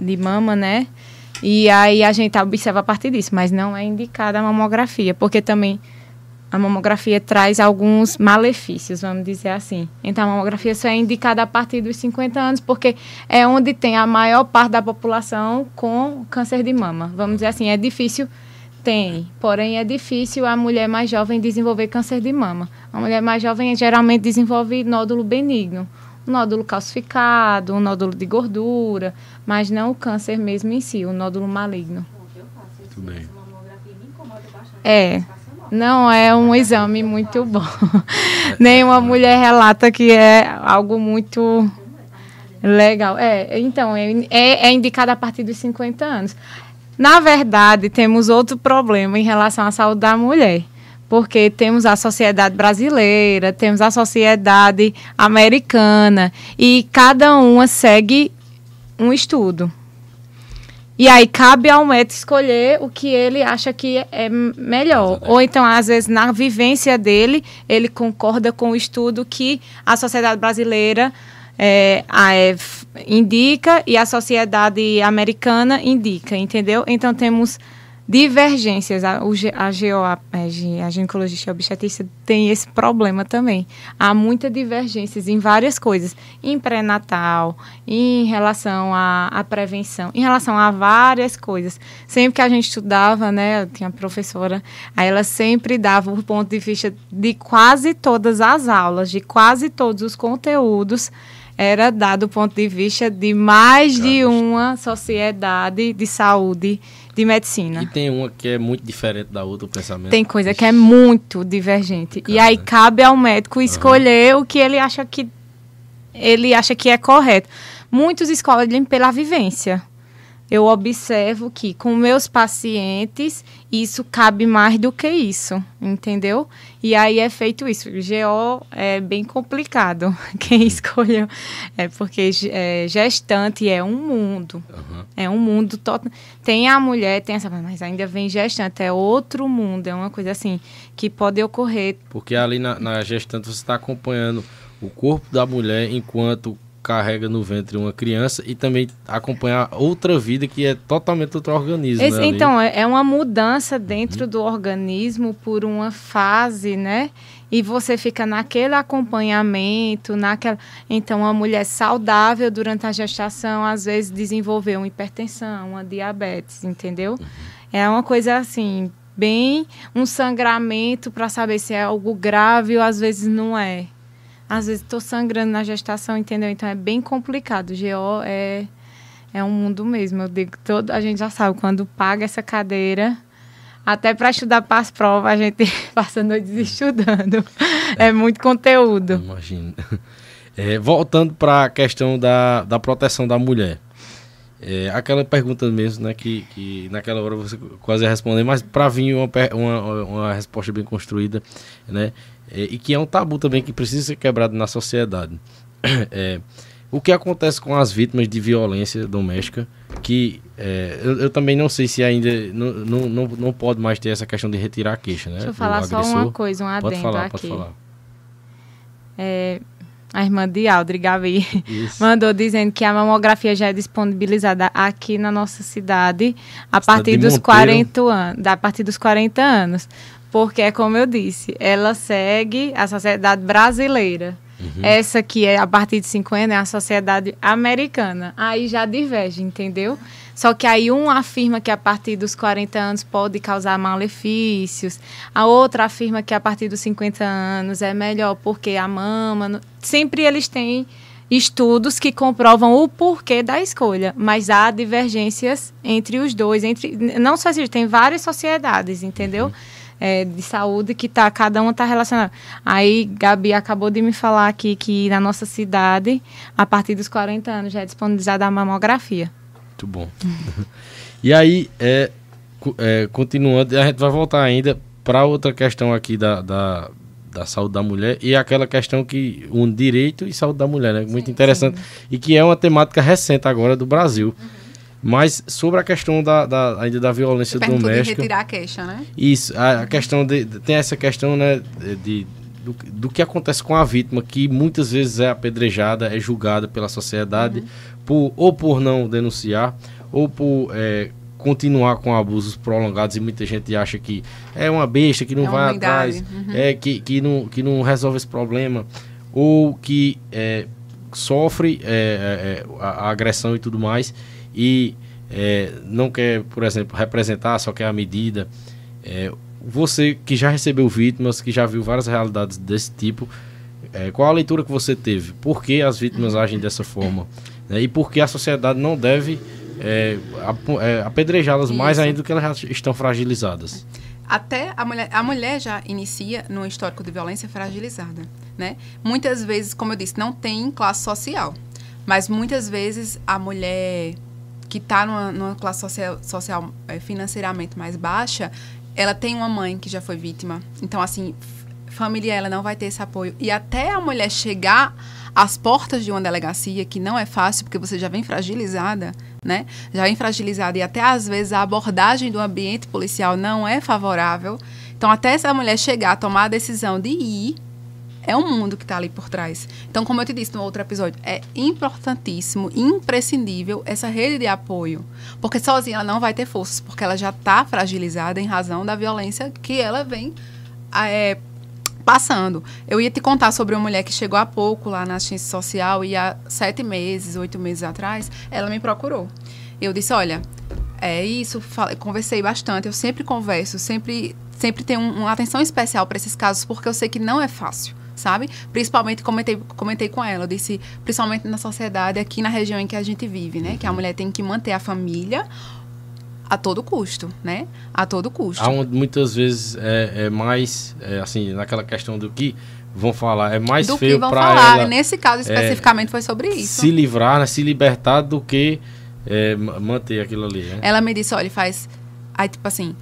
de mama, né? E aí a gente observa a partir disso, mas não é indicada a mamografia, porque também a mamografia traz alguns malefícios, vamos dizer assim. Então, a mamografia só é indicada a partir dos 50 anos, porque é onde tem a maior parte da população com câncer de mama. Vamos dizer assim, é difícil, tem, porém é difícil a mulher mais jovem desenvolver câncer de mama. A mulher mais jovem geralmente desenvolve nódulo benigno, um nódulo calcificado, um nódulo de gordura, mas não o câncer mesmo em si, o nódulo maligno. Eu faço Muito bem. mamografia me incomoda bastante. É. Não é um exame muito bom. Nenhuma mulher relata que é algo muito legal. É, então, é, é, é indicado a partir dos 50 anos. Na verdade, temos outro problema em relação à saúde da mulher. Porque temos a sociedade brasileira, temos a sociedade americana, e cada uma segue um estudo. E aí cabe ao médico escolher o que ele acha que é melhor. Ou então, às vezes, na vivência dele, ele concorda com o estudo que a sociedade brasileira é, indica e a sociedade americana indica, entendeu? Então temos divergências. A, a, GO, a, é, a ginecologista e obstetrícia tem esse problema também. Há muitas divergências em várias coisas. Em pré-natal, em relação à, à prevenção, em relação a várias coisas. Sempre que a gente estudava, né, eu tinha uma professora, aí ela sempre dava o ponto de vista de quase todas as aulas, de quase todos os conteúdos, era dado o ponto de vista de mais de uma sociedade de saúde, de medicina. E tem uma que é muito diferente da outra, o pensamento. Tem coisa que é muito divergente. E aí Cara. cabe ao médico escolher o que ele acha que ele acha que é correto. Muitos escolhem pela vivência. Eu observo que com meus pacientes isso cabe mais do que isso, entendeu? E aí é feito isso. O GO é bem complicado. Quem escolheu é porque é, gestante é um mundo. Aham. É um mundo total. Tem a mulher, tem essa, mas ainda vem gestante, é outro mundo, é uma coisa assim que pode ocorrer. Porque ali na, na gestante você está acompanhando o corpo da mulher enquanto carrega no ventre uma criança e também acompanhar outra vida que é totalmente outro organismo. Esse- né, então, é é uma mudança dentro do organismo por uma fase, né? E você fica naquele acompanhamento, naquela. Então, a mulher saudável durante a gestação, às vezes, desenvolveu uma hipertensão, uma diabetes, entendeu? É uma coisa assim, bem um sangramento para saber se é algo grave ou às vezes não é. Às vezes estou sangrando na gestação, entendeu? Então é bem complicado. GO é é um mundo mesmo. Eu digo, todo, a gente já sabe, quando paga essa cadeira, até para estudar para as provas, a gente passa noites estudando. É muito conteúdo. Imagina. É, voltando para a questão da, da proteção da mulher. É, aquela pergunta mesmo, né, que, que naquela hora você quase ia responder, mas para vir uma, uma, uma resposta bem construída, né, é, e que é um tabu também que precisa ser quebrado na sociedade. É, o que acontece com as vítimas de violência doméstica, que é, eu, eu também não sei se ainda não, não, não, não pode mais ter essa questão de retirar a queixa, né? Deixa eu falar só uma coisa, um adendo Pode falar, aqui. pode falar. A irmã de Aldri, Gabi, Isso. mandou dizendo que a mamografia já é disponibilizada aqui na nossa cidade a partir dos Monteiro. 40 anos, a partir dos 40 anos. Porque é como eu disse, ela segue a sociedade brasileira. Uhum. Essa que é a partir de 50 é a sociedade americana. Aí já diverge, entendeu? Só que aí um afirma que a partir dos 40 anos pode causar malefícios, a outra afirma que a partir dos 50 anos é melhor porque a mama. Sempre eles têm estudos que comprovam o porquê da escolha, mas há divergências entre os dois, entre não só existe, tem várias sociedades, entendeu? É, de saúde que tá cada uma tá relacionada. Aí Gabi acabou de me falar aqui que na nossa cidade, a partir dos 40 anos já é disponibilizada a mamografia. Muito bom. e aí, é, é, continuando, a gente vai voltar ainda para outra questão aqui da, da, da, saúde da mulher e aquela questão que um direito e saúde da mulher, né? Muito sim, interessante sim. e que é uma temática recente agora do Brasil. Uhum. Mas sobre a questão da, da ainda da violência doméstica. De retirar a queixa, né? Isso, a, a questão de, tem essa questão, né, de, do, do, que acontece com a vítima, que muitas vezes é apedrejada, é julgada pela sociedade, uhum. por, ou por não denunciar, ou por é, continuar com abusos prolongados e muita gente acha que é uma besta, que não é vai atrás, uhum. é, que, que, não, que não resolve esse problema, ou que é, sofre é, é, é, a, a, agressão e tudo mais, e é, não quer, por exemplo, representar, só quer a medida. você que já recebeu vítimas, que já viu várias realidades desse tipo, qual a leitura que você teve? Por que as vítimas agem dessa forma? Né? E por que a sociedade não deve é, é, apedrejá-las mais ainda do que elas já estão fragilizadas. Até a mulher, a mulher já inicia no histórico de violência fragilizada, né? Muitas vezes, como eu disse, não tem classe social, mas muitas vezes a mulher que está numa, numa, classe social, social é, financeiramente mais baixa, ela tem uma mãe que já foi vítima. Então, assim, família ela não vai ter esse apoio. E até a mulher chegar às portas de uma delegacia, que não é fácil, porque você já vem fragilizada, né? Já vem fragilizada e até às vezes a abordagem do ambiente policial não é favorável. Então, até essa mulher chegar a tomar a decisão de ir, é um mundo que está ali por trás. Então, como eu te disse no outro episódio, é importantíssimo, imprescindível essa rede de apoio. Porque sozinha ela não vai ter forças, porque ela já está fragilizada em razão da violência que ela vem é, passando. Eu ia te contar sobre uma mulher que chegou há pouco lá na assistência social e há sete meses, oito meses atrás, ela me procurou. Eu disse, olha, é isso, falei, conversei bastante, eu sempre converso, sempre, sempre tenho uma atenção especial para esses casos, porque eu sei que não é fácil sabe? Principalmente comentei, comentei com ela, eu disse, principalmente na sociedade aqui na região em que a gente vive, né? Que a mulher tem que manter a família a todo custo, né? A todo custo. Há muitas vezes é, é mais, é, assim, naquela questão do que vão falar, é mais do feio para ela. Nesse caso é, especificamente foi sobre isso. Se livrar, né, se libertar do que é, manter aquilo ali. Né? Ela me disse, olha, faz, aí tipo assim,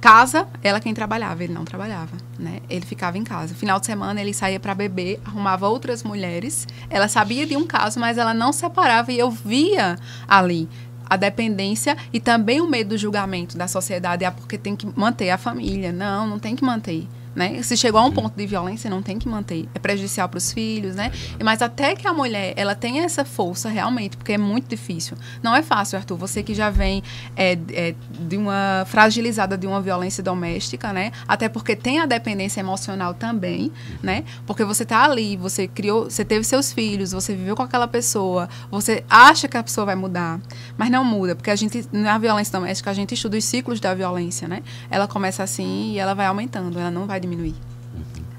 casa, ela quem trabalhava, ele não trabalhava, né? Ele ficava em casa. Final de semana ele saía para beber, arrumava outras mulheres. Ela sabia de um caso, mas ela não separava e eu via ali a dependência e também o medo do julgamento da sociedade é porque tem que manter a família. Não, não tem que manter. Né? Se chegou a um ponto de violência, não tem que manter. É prejudicial para os filhos, né? Mas até que a mulher ela tenha essa força realmente, porque é muito difícil. Não é fácil, Arthur. Você que já vem é, é, de uma fragilizada de uma violência doméstica, né? Até porque tem a dependência emocional também, né? Porque você está ali, você criou, você teve seus filhos, você viveu com aquela pessoa, você acha que a pessoa vai mudar, mas não muda, porque a gente na violência doméstica a gente estuda os ciclos da violência, né? Ela começa assim e ela vai aumentando, ela não vai diminuir.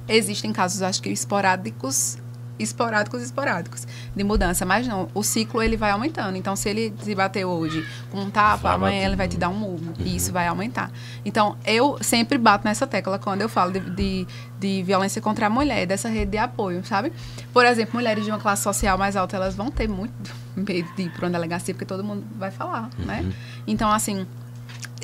Existem casos, acho que esporádicos, esporádicos, esporádicos de mudança, mas não, o ciclo ele vai aumentando. Então, se ele se bater hoje com um tapa, amanhã ele vai te dar um murro uhum. e isso vai aumentar. Então, eu sempre bato nessa tecla quando eu falo de, de, de, violência contra a mulher, dessa rede de apoio, sabe? Por exemplo, mulheres de uma classe social mais alta, elas vão ter muito medo de ir para uma delegacia, porque todo mundo vai falar, né? uhum. né? Então, assim,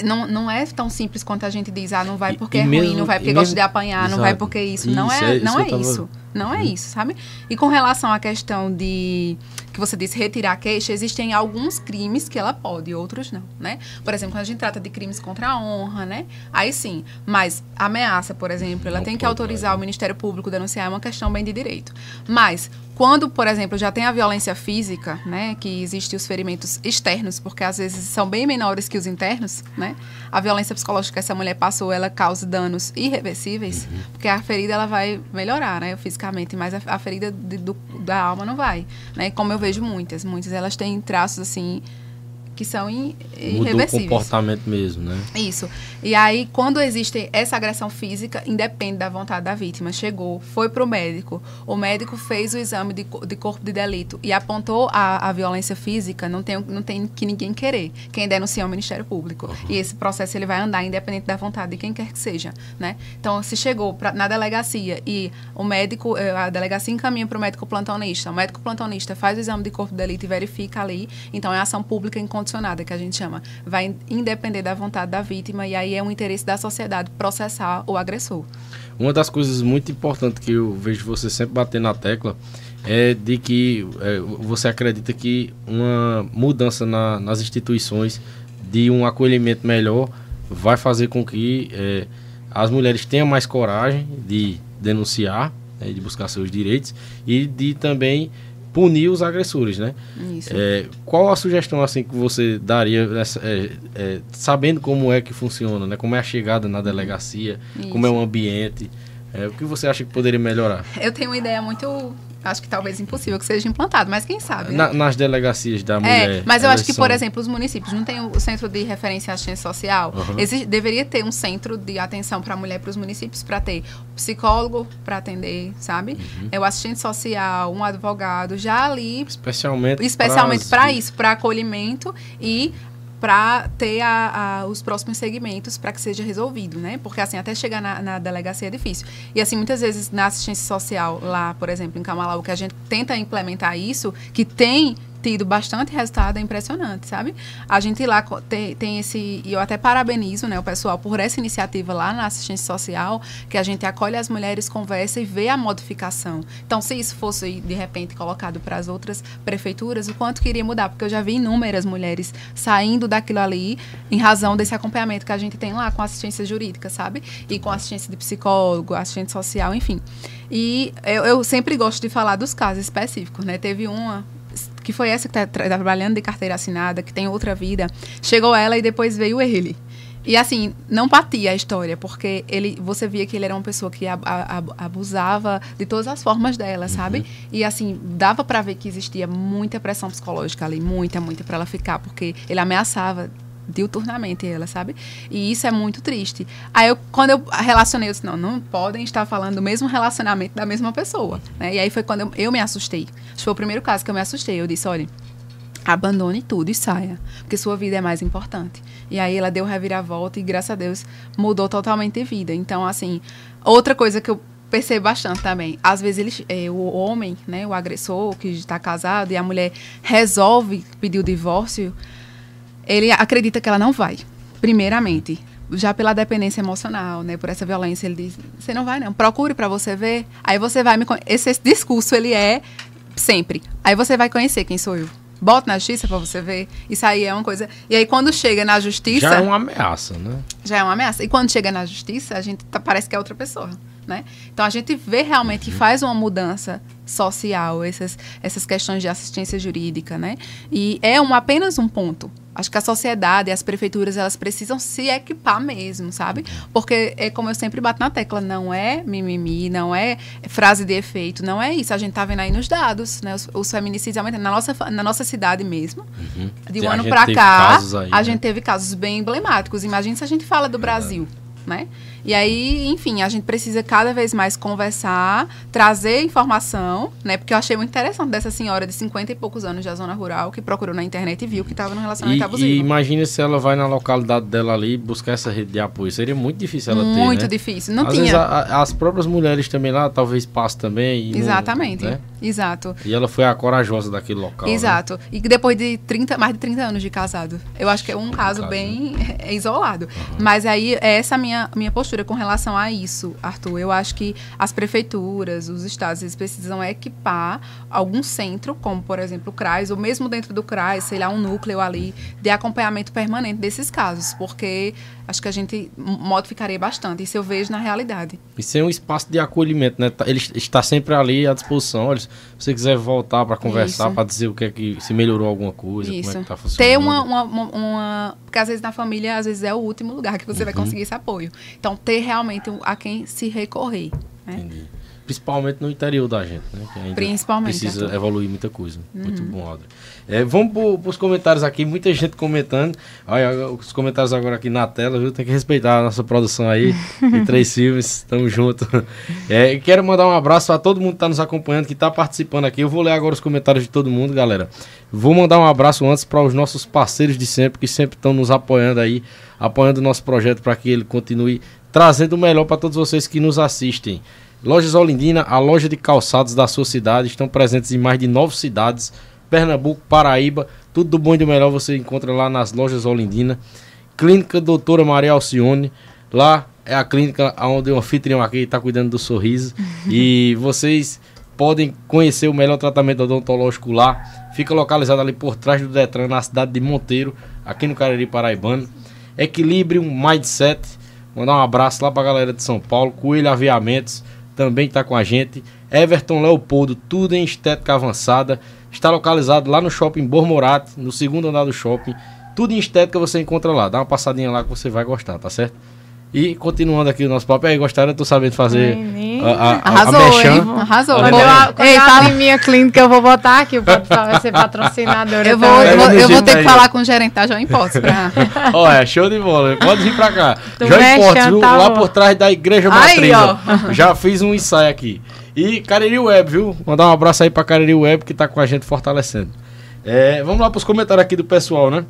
não, não é tão simples quanto a gente diz, ah, não vai porque e, é mesmo, ruim, não vai porque gosta de apanhar, exato. não vai porque isso. isso não é, é não é isso. Não é isso, sabe? E com relação à questão de que você disse retirar queixa, existem alguns crimes que ela pode, outros não, né? Por exemplo, quando a gente trata de crimes contra a honra, né? Aí sim, mas ameaça, por exemplo, ela não tem que autorizar né? o Ministério Público denunciar, é uma questão bem de direito. Mas quando, por exemplo, já tem a violência física, né, que existem os ferimentos externos, porque às vezes são bem menores que os internos, né? A violência psicológica que essa mulher passou, ela causa danos irreversíveis, uhum. porque a ferida ela vai melhorar, né, fisicamente, mas a, a ferida de, do, da alma não vai, né? Como eu vejo muitas, muitas elas têm traços assim que são irreversíveis. Muda o comportamento mesmo, né? Isso. E aí, quando existe essa agressão física, independe da vontade da vítima. Chegou, foi para o médico, o médico fez o exame de, de corpo de delito e apontou a, a, violência física, não tem, não tem que ninguém querer. Quem denuncia é o Ministério Público. Uhum. E esse processo ele vai andar independente da vontade de quem quer que seja, né? Então, se chegou pra, na delegacia e o médico, eh, a delegacia encaminha para o médico plantonista, o médico plantonista faz o exame de corpo de delito e verifica ali, então é ação pública em condicionada, que a gente chama. Vai independer da vontade da vítima e aí é um interesse da sociedade processar o agressor. Uma das coisas muito importantes que eu vejo você sempre bater na tecla é de que é, você acredita que uma mudança na, nas instituições de um acolhimento melhor vai fazer com que é, as mulheres tenham mais coragem de denunciar, né, de buscar seus direitos e de também punir os agressores, né? É, qual a sugestão assim que você daria, nessa, é, é, sabendo como é que funciona, né? Como é a chegada na delegacia, Isso. como é o ambiente, é, o que você acha que poderia melhorar? Eu tenho uma ideia muito acho que talvez impossível que seja implantado, mas quem sabe. Né? Na, nas delegacias da é, mulher. É, mas eu acho que, são... por exemplo, os municípios não tem o centro de referência à assistência social. Uhum. Existe, deveria ter um centro de atenção para a mulher para os municípios para ter psicólogo para atender, sabe? Uhum. É o assistente social, um advogado já ali. Especialmente. Especialmente para isso, para acolhimento e para ter a, a, os próximos segmentos para que seja resolvido, né? Porque assim, até chegar na, na, delegacia é difícil. E assim, muitas vezes na assistência social, lá, por exemplo, em Camalau, que a gente tenta implementar isso, que tem tido bastante resultado, é impressionante, sabe? A gente lá tem, tem esse, e eu até parabenizo né, o pessoal por essa iniciativa lá na assistência social, que a gente acolhe as mulheres, conversa e vê a modificação. Então, se isso fosse, de repente, colocado para as outras prefeituras, o quanto queria mudar? Porque eu já vi inúmeras mulheres saindo daquilo ali em razão desse acompanhamento que a gente tem lá com assistência jurídica, sabe? E com assistência de psicólogo, assistente social, enfim. E eu, eu sempre gosto de falar dos casos específicos, né? Teve uma que foi essa que está trabalhando de carteira assinada, que tem outra vida. Chegou ela e depois veio ele. E assim, não batia a história, porque ele, você via que ele era uma pessoa que ab, ab, abusava de todas as formas dela, sabe? Uhum. E assim, dava para ver que existia muita pressão psicológica ali, muita, muita para ela ficar, porque ele ameaçava diuturnamente ela, sabe? E isso é muito triste. Aí eu, quando eu relacionei, eu disse, não, não podem estar falando do mesmo relacionamento da mesma pessoa. Né? E aí foi quando eu, eu me assustei. Foi o primeiro caso que eu me assustei. Eu disse, olha, abandone tudo e saia, porque sua vida é mais importante. E aí ela deu reviravolta e, graças a Deus, mudou totalmente de vida. Então, assim, outra coisa que eu percebo bastante também. Às vezes ele, é, o homem, né, o agressor que está casado e a mulher resolve pedir o divórcio, ele acredita que ela não vai, primeiramente. Já pela dependência emocional, né? Por essa violência, ele diz: você não vai, não. Procure para você ver. Aí você vai me esse, esse discurso, ele é sempre. Aí você vai conhecer quem sou eu. Bota na justiça para você ver. Isso aí é uma coisa. E aí, quando chega na justiça. Já é uma ameaça, né? Já é uma ameaça. E quando chega na justiça, a gente tá, parece que é outra pessoa. Né? Então a gente vê realmente que faz uma mudança social, essas, essas questões de assistência jurídica, né? E é um, apenas um ponto. Acho que a sociedade, as prefeituras, elas precisam se equipar mesmo, sabe? Porque é como eu sempre bato na tecla, não é mimimi, não é frase de efeito, não é isso. A gente tá vendo aí nos dados, né? Os, os feminicídios aumentando na nossa, na nossa cidade mesmo. Uhum. De um ano para cá, aí, a né? gente teve casos bem emblemáticos. Imagina se a gente fala do Verdade. Brasil né? E aí, enfim, a gente precisa cada vez mais conversar, trazer informação, né? Porque eu achei muito interessante dessa senhora de 50 e poucos anos da zona rural que procurou na internet e viu que estava no relacionamento e, abusivo. E imagina se ela vai na localidade dela ali buscar essa rede de apoio. Seria muito difícil ela muito ter, Muito né? difícil. Não Às tinha. A, as próprias mulheres também lá talvez passem também. Exatamente. Não, né? Exato. E ela foi a corajosa daquele local. Né? Exato. Né? E depois de 30, mais de 30 anos de casado. Eu acho que é um, um caso, caso, bem né? isolado. Uhum. Mas aí, é essa minha, minha postura com relação a isso, Arthur. Eu acho que as prefeituras, os estados, eles precisam equipar algum centro, como, por exemplo, o CRAS, ou mesmo dentro do CRAS, sei lá, um núcleo ali, de acompanhamento permanente desses casos. Porque acho que a gente modificaria bastante. Isso eu vejo na realidade. E ser um espaço de acolhimento, né? Ele está sempre ali à disposição. Olha, se você quiser voltar para conversar, para dizer o que é que se melhorou alguma coisa, Isso. como é que está funcionando. Ter uma, uma, uma, Porque às vezes na família, às vezes é o último lugar que você uhum. vai conseguir esse apoio. Então, ter realmente a quem se recorrer. Né? Entendi. Principalmente no interior da gente, né? Que ainda Principalmente. Precisa Arthur. evoluir muita coisa. Uhum. Muito bom, Audrey. É, vamos para os comentários aqui, muita gente comentando. Olha, os comentários agora aqui na tela, viu? Tem que respeitar a nossa produção aí. e três filmes, tamo junto. É, quero mandar um abraço a todo mundo que está nos acompanhando, que está participando aqui. Eu vou ler agora os comentários de todo mundo, galera. Vou mandar um abraço antes para os nossos parceiros de sempre, que sempre estão nos apoiando aí, apoiando o nosso projeto para que ele continue trazendo o melhor para todos vocês que nos assistem. Lojas Olindina, a loja de calçados da sua cidade, estão presentes em mais de nove cidades Pernambuco, Paraíba. Tudo do bom e do melhor você encontra lá nas lojas Olindina. Clínica Doutora Maria Alcione. Lá é a clínica onde o anfitrião aqui está cuidando do sorriso. e vocês podem conhecer o melhor tratamento odontológico lá. Fica localizado ali por trás do Detran, na cidade de Monteiro, aqui no Cariri Paraibano. Equilibrium Mindset. Mandar um abraço lá pra galera de São Paulo. Coelho Aviamentos também está com a gente. Everton Leopoldo, tudo em estética avançada. Está localizado lá no shopping Bormorate, no segundo andar do shopping. Tudo em estética você encontra lá. Dá uma passadinha lá que você vai gostar, tá certo? E continuando aqui o nosso papo, aí gostaram, eu tô sabendo fazer a, a, a, Arrasou, a? Arrasou. Eu, Ei, fala- abrir minha clínica, eu vou botar aqui. O Pop vai ser patrocinadora. Eu vou, eu vou, eu vou ter que falar com o gerente da João Impostos pra... Ó, é show de bola. Pode vir pra cá. Importa, viu? tá Lá por trás da Igreja Aí, Matriz. ó. Já fiz um ensaio aqui. E Cariri Web, viu? Mandar um abraço aí pra Cariri Web que tá com a gente fortalecendo. É, vamos lá pros comentários aqui do pessoal, né?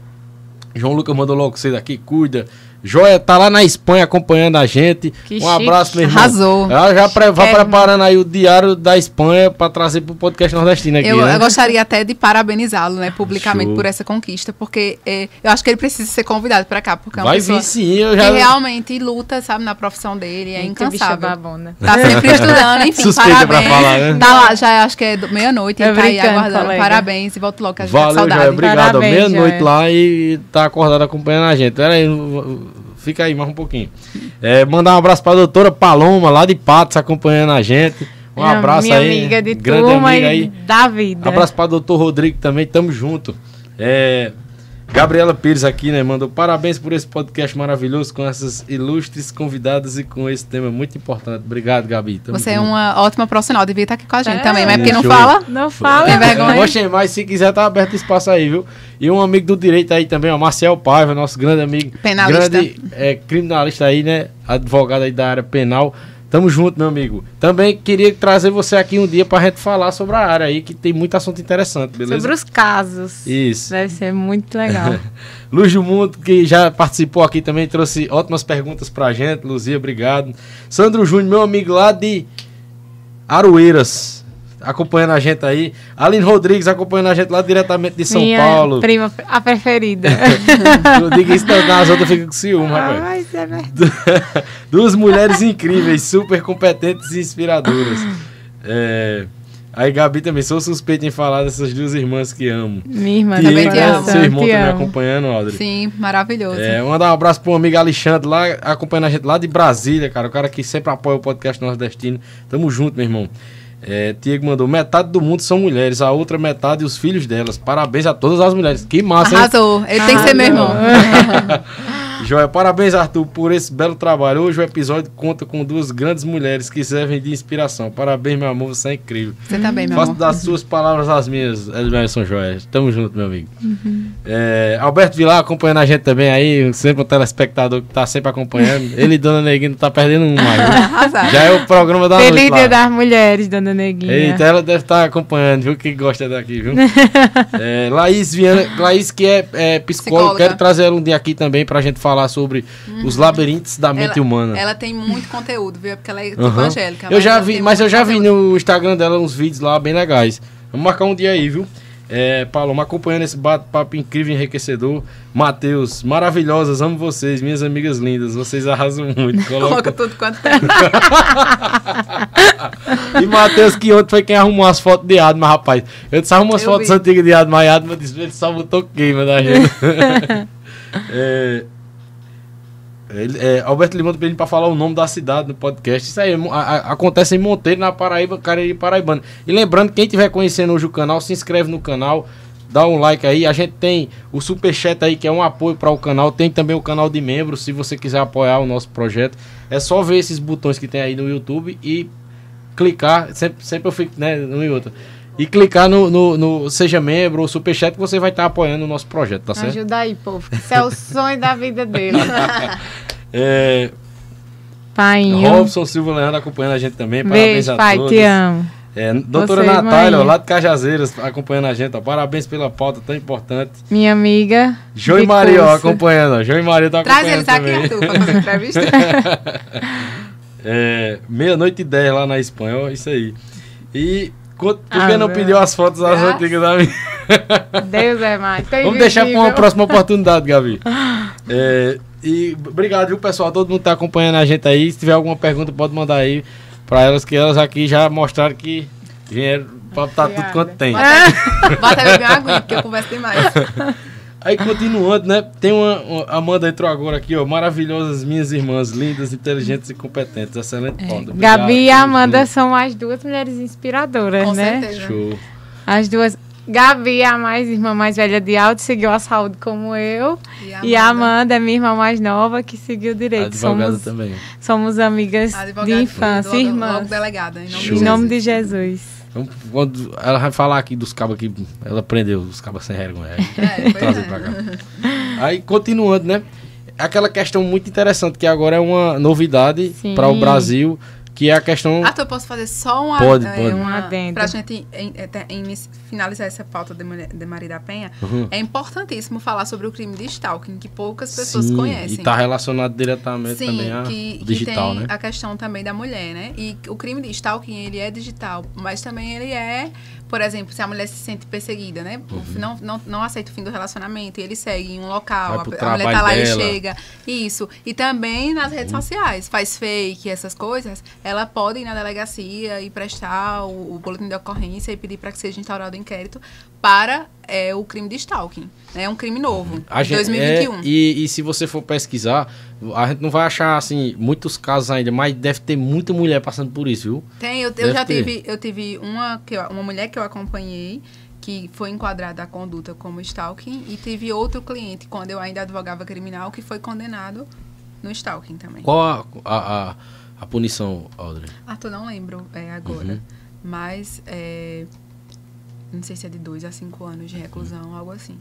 João Lucas mandou logo cedo aqui, cuida. Joia tá lá na Espanha acompanhando a gente. Que um chique. abraço, meu irmão. Arrasou. Ela já pre- vai Quero- preparando aí o diário da Espanha pra trazer pro podcast nordestino aqui, Eu, né? eu gostaria até de parabenizá-lo, né, publicamente Show. por essa conquista, porque eh, eu acho que ele precisa ser convidado pra cá, porque é uma Vai pessoa vir sim, eu que já... realmente luta, sabe, na profissão dele, é incansável. babona. Tá sempre estudando, enfim, Suspeita pra parabéns. falar, né? Tá lá, já acho que é meia-noite, ele tá aí aguardando. colega. Parabéns e volto logo, que a gente tá Valeu, saudade. Joia. Obrigado. Meia-noite lá e tá acordado acompanhando a gente. Pera aí, fica aí mais um pouquinho. É, mandar um abraço pra doutora Paloma, lá de Patos, acompanhando a gente. Um Minha- abraço minha aí. amiga de grande turma amiga aí. da vida. Abraço pra doutor Rodrigo também, tamo junto. É, Gabriela Pires aqui, né? Mandou parabéns por esse podcast maravilhoso com essas ilustres convidadas e com esse tema muito importante. Obrigado, Gabi. Tamo Você é junto. uma ótima profissional, devia estar aqui com a gente É. também, mas é porque não fala. Não fala. Tem vergonha? Gostei, mas se quiser, tá aberto espaço aí, viu? E um amigo do direito aí também, ó, Marcel Paiva, nosso grande amigo. Penalista. Grande é, criminalista aí, né? Advogado aí da área penal. Tamo junto, meu amigo. Também queria trazer você aqui um dia pra gente falar sobre a área aí, que tem muito assunto interessante, beleza? Sobre os casos. Isso. Deve ser muito legal. Luz do Mundo, que já participou aqui também, trouxe ótimas perguntas pra gente. Luzia, obrigado. Sandro Júnior, meu amigo lá de Aroeiras, acompanhando a gente aí. Aline Rodrigues acompanhando a gente lá diretamente de São Minha Paulo. prima, a preferida. Eu digo isso nas outras, eu fico com ciúme, ah, rapaz. mas é verdade. Duas mulheres incríveis, super competentes e inspiradoras. É... Aí, Gabi também, sou suspeito em falar dessas duas irmãs que amo. Minha irmã também te amo. seu irmão te também amo. acompanhando, Audrey. Sim, maravilhoso. É, mandar um abraço pro amigo Alexandre lá, acompanhando a gente lá de Brasília, cara. O cara que sempre apoia o podcast Nordestino. Tamo junto, meu irmão. É, Diego mandou: metade do mundo são mulheres, a outra metade os filhos delas. Parabéns a todas as mulheres. Que massa, hein? Arrasou. Ele tem que ser meu irmão. Joia, parabéns, Arthur, por esse belo trabalho. Hoje o episódio conta com duas grandes mulheres que servem de inspiração. Parabéns, meu amor, você é incrível. Você também, meu Faço amor. das suas palavras as minhas, Edmerson Joia. Tamo junto, meu amigo. Uhum. É, Alberto Vilar acompanhando a gente também aí, sempre um telespectador que tá sempre acompanhando. Ele e Dona Neguinho não tá perdendo um mais. Já é o programa da Feliz noite Dia lá. das Mulheres, dona Neguinha. Eita, ela deve estar acompanhando, viu? Que gosta daqui, viu? é, Laís Viana, Laís que é, é psicóloga, Psicóloga. quero trazer ela um dia aqui também pra gente falar sobre os labirintos da mente Ela- humana. Ela tem muito conteúdo, viu? Porque ela é tipo Aham. angélica. Eu já vi, mas eu já vi conteúdo. no Instagram dela uns vídeos lá bem legais. Vamos marcar um dia aí, viu? É, Paloma, acompanhando esse bate-papo incrível e enriquecedor. Matheus, maravilhosas, amo vocês, minhas amigas lindas. Vocês arrasam muito. Coloca Coloca... tudo quanto tem. E Matheus, que ontem foi quem arrumou as fotos de Adma, rapaz. Eu disse, arruma as Eu fotos vi. antigas de Adma e Adma disse, ele só botou queima da gente. é, ele- é, Alberto Lima pedindo pra falar o nome da cidade no podcast. Isso aí é a- a- acontece em Monteiro, na Paraíba, Cariri Paraibano. E lembrando, quem estiver conhecendo hoje o canal, se inscreve no canal, dá um like aí. A gente tem o Superchat aí, que é um apoio para o canal. Tem também o canal de membros, se você quiser apoiar o nosso projeto. É só ver esses botões que tem aí no YouTube e clicar. Sempre, sempre eu fico, né, um e outro. E clicar no, no, no Seja Membro ou Superchat que você vai estar apoiando o nosso projeto, tá certo? Ajuda aí, povo. Isso é o sonho da vida dele. É, Painho. Robson Silva Leandro acompanhando a gente também. Parabéns Beijo, a pai, todos. te amo. É, doutora Vocês, Natália, mãe. lá de Cajazeiras, acompanhando a gente. Ó. Parabéns pela pauta tão importante. Minha amiga. João e Maria, ó, acompanhando. Ó. João e Maria tá Traz acompanhando eles aqui, também. Arthur, pra entrevista. É, meia-noite e dez lá na Espanha, ó, isso aí. E por Ah, que não pediu as fotos das Graças. antigas da minha? Deus é mais. Tem Vamos deixar para uma próxima oportunidade, Gabi. É, e obrigado, viu, pessoal? Todo mundo tá acompanhando a gente aí. Se tiver alguma pergunta, pode mandar aí para elas, que elas aqui já mostraram que dinheiro para tá tudo quanto tem. Bota beber água, porque eu converso demais. Aí, continuando, né? Tem uma, uma, Amanda entrou agora aqui, ó. Maravilhosas minhas irmãs, lindas, inteligentes e competentes. Excelente é. Obrigado, Gabi e Amanda são as duas mulheres inspiradoras, Com né? Certeza. Show. As duas. Gabi é a mais irmã mais velha de alto, seguiu a saúde como eu. E a Amanda, e a Amanda é minha irmã mais nova, que seguiu direito. Advogada somos, também. Somos amigas Advogada de infância, irmãs. Logo delegada, em nome, em nome de Jesus. Então, quando ela vai falar aqui dos cabos que ela prendeu, os cabos sem vergonha. Aí, é, trazer é. pra cá. Aí, continuando, né? Aquela questão muito interessante, que agora é uma novidade para o Brasil que é a questão. Ah, eu posso fazer só uma. Pode, é, pode. Uma adendo. Pra gente em, em, em, finalizar essa pauta de, de Maria da Penha, uhum. é importantíssimo falar sobre o crime de stalking, que poucas pessoas Sim, conhecem. E está relacionado diretamente Sim, também ao que, digital, que tem né? a questão também da mulher, né? E o crime de stalking, ele é digital, mas também ele é por exemplo, se a mulher se sente perseguida, né? Uhum. Não, não, não aceita o fim do relacionamento e ele segue em um local, a, a mulher tá lá dela. e chega. Isso. E também nas redes uhum. sociais, faz fake, essas coisas, ela pode ir na delegacia e prestar o, o boletim de ocorrência e pedir para que seja instaurado o inquérito para é, o crime de stalking. É um crime novo, a gente, 2021. É, e, e se você for pesquisar, a gente não vai achar assim muitos casos ainda, mas deve ter muita mulher passando por isso, viu? Tem, eu, eu já ter. tive, eu tive uma, que, uma mulher que eu acompanhei que foi enquadrada a conduta como stalking e teve outro cliente quando eu ainda advogava criminal que foi condenado no stalking também. Qual a, a, a, a punição, Audrey? Ah, tu não lembro é, agora, uhum. mas é, não sei se é de 2 a 5 anos de reclusão, uhum. algo assim.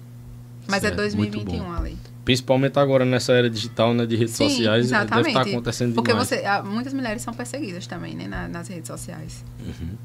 Mas é certo, é 2021 a lei. Principalmente agora nessa era digital, né, de redes Sim, sociais, exatamente. deve estar acontecendo Porque demais. Você, muitas mulheres são perseguidas também, né, na, nas redes sociais. Uhum.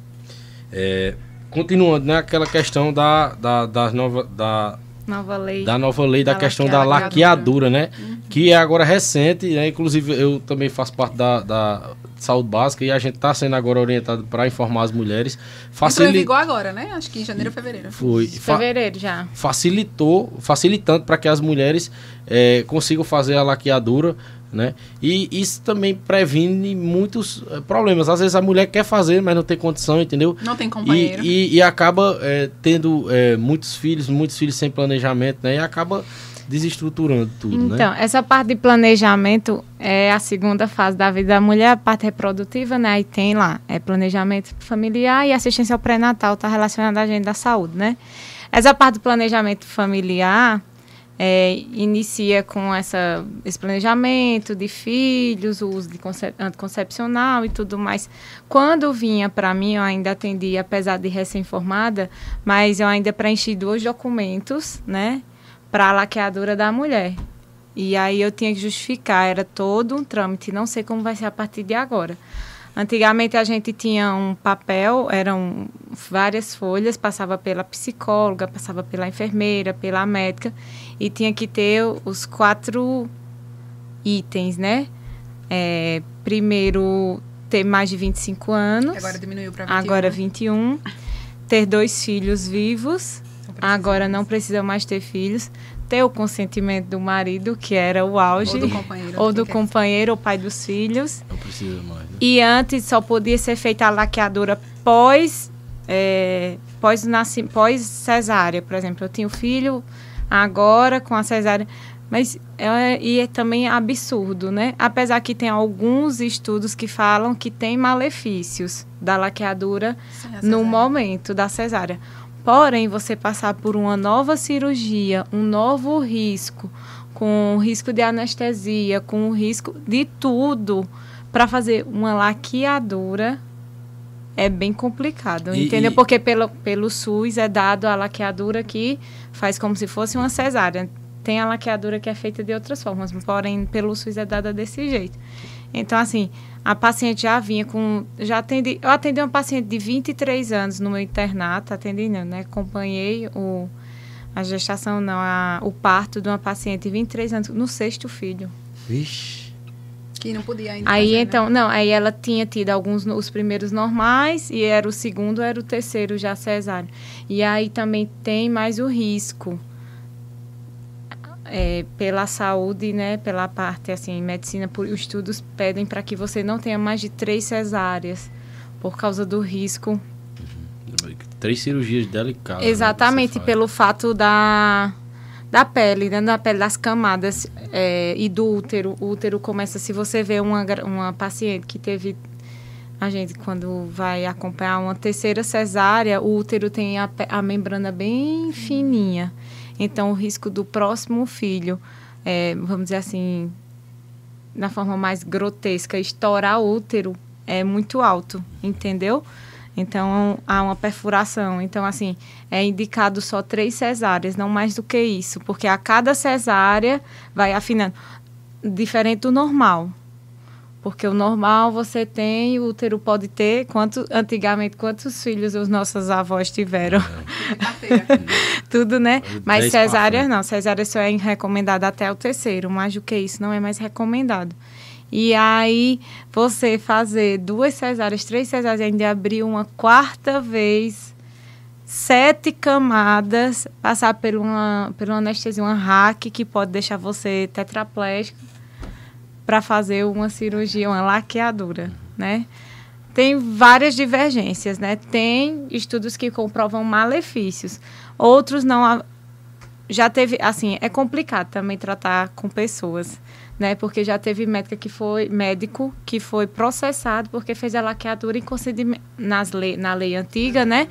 É, continuando, né, aquela questão da, da, da nova, da, nova lei. Da nova lei, da, da questão da laqueadura, né? Uhum. Que é agora recente, né? Inclusive, eu também faço parte da, da saúde básica e a gente está sendo agora orientado para informar as mulheres. Facili... Entrou agora, né? Acho que em janeiro ou fevereiro. Foi. Fevereiro já. Facilitou, facilitando para que as mulheres é, consigam fazer a laqueadura né? E isso também previne muitos é, problemas. Às vezes a mulher quer fazer, mas não tem condição, entendeu? Não tem companheiro. E, e, e acaba é, tendo é, muitos filhos, muitos filhos sem planejamento, né? E acaba desestruturando tudo, né? Então, né? essa parte de planejamento é a segunda fase da vida da mulher, a parte reprodutiva, né? Aí tem lá, é planejamento familiar e assistência ao pré-natal, está relacionada à agenda da saúde, né? Essa parte do planejamento familiar é, inicia com essa, esse planejamento de filhos, o uso de anticoncepcional e tudo mais. Quando vinha para mim, eu ainda atendia, apesar de recém-formada, mas eu ainda preenchi dois documentos, né, para a laqueadura da mulher. E aí eu tinha que justificar, era todo um trâmite, não sei como vai ser a partir de agora. Antigamente a gente tinha um papel, eram várias folhas, passava pela psicóloga, passava pela enfermeira, pela médica, e tinha que ter os quatro itens, né? É, primeiro, ter mais de 25 anos. Agora diminuiu para 21. Agora 21. Ter dois filhos vivos. Não agora não precisa mais ter filhos. Ter o consentimento do marido, que era o auge. Ou do companheiro. Ou do companheiro, ou pai dos filhos. Não precisa mais. Né? E antes só podia ser feita a laqueadura pós, é, pós, pós cesárea. Por exemplo, eu tinha o filho agora com a cesárea. Mas é, e é também absurdo, né? Apesar que tem alguns estudos que falam que tem malefícios da laqueadura Sim, no momento da cesárea. Porém, você passar por uma nova cirurgia, um novo risco, com risco de anestesia, com risco de tudo, para fazer uma laqueadura, é bem complicado, e, entendeu? E... Porque pelo, pelo SUS é dado a laqueadura que faz como se fosse uma cesárea. Tem a laqueadura que é feita de outras formas, porém pelo SUS é dada desse jeito. Então, assim, a paciente já vinha com. Já atendi. Eu atendi uma paciente de 23 anos no meu internato, atendi não, né? Acompanhei o, a gestação, não, a, o parto de uma paciente de 23 anos, no sexto filho. Vixe. Que não podia ainda. Aí fazer, né? então, não, aí ela tinha tido alguns os primeiros normais e era o segundo, era o terceiro já cesáreo. E aí também tem mais o risco é, pela saúde, né, pela parte assim, medicina, por, os estudos pedem para que você não tenha mais de três cesáreas por causa do risco Três cirurgias delicadas. né, Exatamente, faz. pelo fato da, da pele, né? Da pele, das camadas é, e do útero. O útero começa, se você vê uma, uma paciente que teve. A gente, quando vai acompanhar uma terceira cesárea, o útero tem a, a membrana bem fininha. Então, o risco do próximo filho, é, vamos dizer assim, na forma mais grotesca, estourar o útero é muito alto, entendeu? Então, há uma perfuração. Então, assim, é indicado só três cesáreas, não mais do que isso, porque a cada cesárea vai afinando. Diferente do normal. Porque o normal você tem, o útero pode ter, quanto, antigamente, quantos filhos os nossos avós tiveram? Carteira. Tudo, né? Mas pra cesárea não. Cesárea só é recomendada até o terceiro. Mais do que isso, não é mais recomendado. E aí, você fazer duas cesáreas, três cesáreas, ainda abrir uma quarta vez, sete camadas, passar por uma, por uma anestesia, uma hack, que pode deixar você tetraplégico, para fazer uma cirurgia, uma laqueadura, né? Tem várias divergências, né? Tem estudos que comprovam malefícios, outros não. Já teve, assim, é complicado também tratar com pessoas, né? Porque já teve médica que foi médico que foi processado porque fez a laqueadura em procedimento nas lei, na lei antiga, né?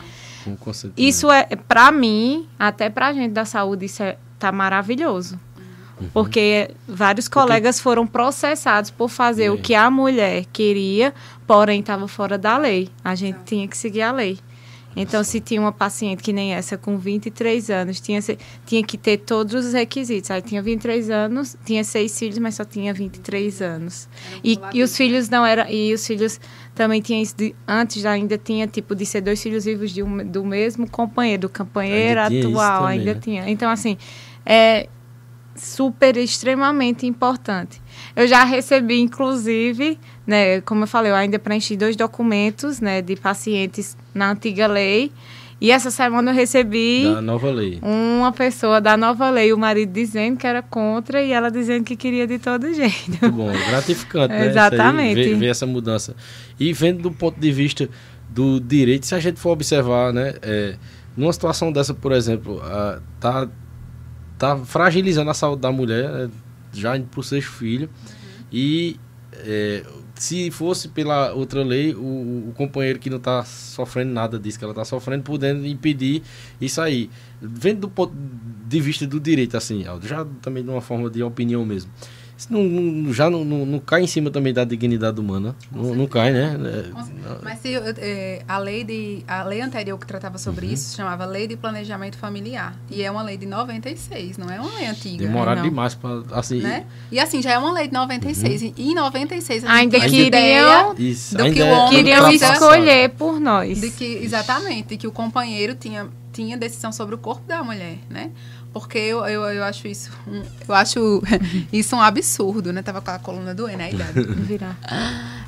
Isso é, para mim, até pra gente da saúde, isso é, tá maravilhoso. Uhum. Porque vários colegas foram processados por fazer E o que a mulher queria, porém estava fora da lei. A gente tinha que seguir a lei. Então, se tinha uma paciente que nem essa, com 23 anos, tinha, tinha que ter todos os requisitos. Aí tinha 23 anos, tinha seis filhos, mas só tinha 23 anos. E, e os filhos não eram. E os filhos também tinham isso de, antes ainda tinha tipo de ser dois filhos vivos de um, do mesmo companheiro, do companheiro Ainda atual, ainda né? tinha. Então, assim, é super extremamente importante. Eu já recebi, inclusive, né, como eu falei, eu ainda preenchi dois documentos, né, de pacientes na antiga lei. E essa semana eu recebi Da nova lei. uma pessoa da nova lei, o marido dizendo que era contra e ela dizendo que queria de todo jeito. Muito bom, gratificante, né? Isso aí, Exatamente. ver, ver essa mudança. E vendo do ponto de vista do direito, se a gente for observar, né? É, numa situação dessa, por exemplo, ah, tá, tá fragilizando a saúde da mulher, né, já indo pro sexto filho. E é, se fosse pela outra lei, o, o companheiro que não está sofrendo nada disso que ela está sofrendo, podendo impedir isso aí. Vendo do ponto de vista do direito, assim, já também de uma forma de opinião mesmo. Isso não, já não, não, não cai em cima também da dignidade humana? Não, não cai, né? É, Mas se, eh, a, lei de, a lei anterior que tratava sobre Uhum. isso se chamava Lei de Planejamento Familiar. E é uma lei de 96, não é uma lei antiga. Demoraram não. demais para assim. Né? E assim, já é uma lei de 96. E em 96 a gente Ainda tinha queriam- ideia Isso, do ainda que o é homem Queriam escolher por nós. de que exatamente de que o companheiro tinha tinha decisão sobre o corpo da mulher, né? Porque eu, eu, eu acho isso um, eu acho isso um absurdo, né? Tava com a coluna doendo, a idade. Virar.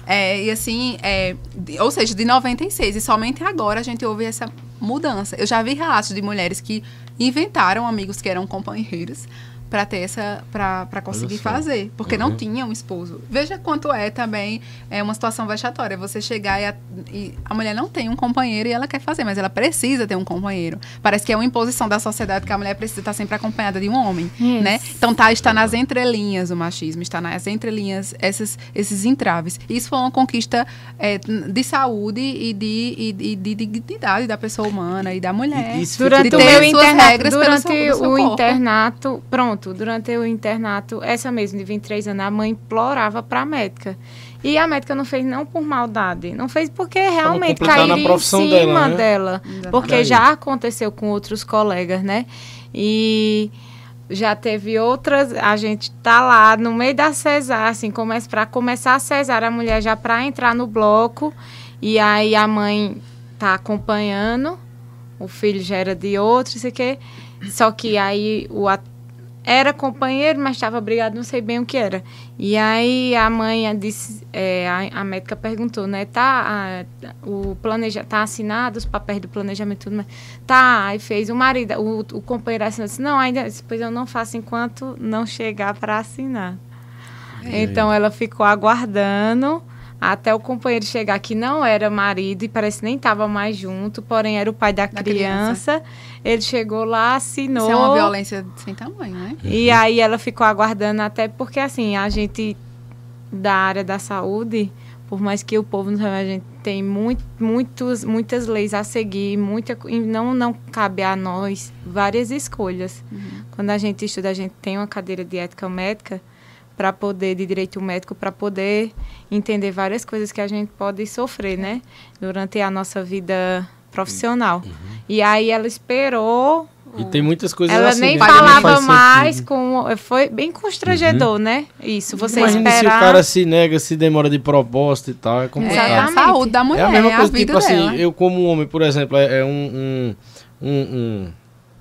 É, e assim, é, ou seja, de 96. E somente agora a gente ouve essa mudança. Eu já vi relatos de mulheres que inventaram amigos que eram companheiros para ter essa para conseguir fazer, porque Uhum. não tinha um esposo. Veja quanto é também é uma situação vexatória. Você chegar e a, e a mulher não tem um companheiro e ela quer fazer, mas ela precisa ter um companheiro. Parece que é uma imposição da sociedade que a mulher precisa estar sempre acompanhada de um homem, Isso. né? Então tá, está nas entrelinhas o machismo, está nas entrelinhas essas, esses entraves. Isso foi uma conquista é, de saúde e de, e, de- de dignidade da pessoa humana e da mulher. E- isso Durante de o meu suas internato, regras pelo durante seu- do seu o corpo. internato, pronto, durante o internato, essa mesmo de 23 anos, a mãe implorava para a médica. E a médica não fez não por maldade, não fez porque realmente cairia em profissão cima dela, né? dela, porque Daí. já aconteceu com outros colegas, né? E já teve outras, a gente tá lá no meio da cesárea, assim, começa para começar a cesárea, a mulher já para entrar no bloco, e aí a mãe tá acompanhando, o filho já era de outro, sei que, só que aí o era companheiro, mas estava brigado, não sei bem o que era. E aí a mãe disse, é, a, a, médica perguntou, né? Tá, a, o planeja, tá assinado os papéis do planejamento tudo, mas tá, aí fez o marido, o, o companheiro assinou, disse, não, ainda, depois eu não faço enquanto não chegar para assinar. É. Então ela ficou aguardando até o companheiro chegar que não era marido e parece que nem estava mais junto, porém era o pai da, da criança. criança. Ele chegou lá, assinou. Isso é uma violência sem tamanho, né? E aí ela ficou aguardando até porque assim, a gente da área da saúde, por mais que o povo não a gente tem muito, muitos, muitas leis a seguir, muita, não, não cabe a nós várias escolhas. Uhum. Quando a gente estuda, a gente tem uma cadeira de ética médica, para poder de direito médico para poder entender várias coisas que a gente pode sofrer, né, durante a nossa vida profissional. Uhum. E aí ela esperou e tem muitas coisas Ela assim, nem falava mais com. Foi bem constrangedor, uhum. né? Isso, você Imagina esperar... se o cara se nega, se demora de proposta e tal. É complicado. É, a saúde da mulher. É a mesma coisa, a tipo assim, dela. assim, eu como homem, por exemplo, é, é um, um, um, um,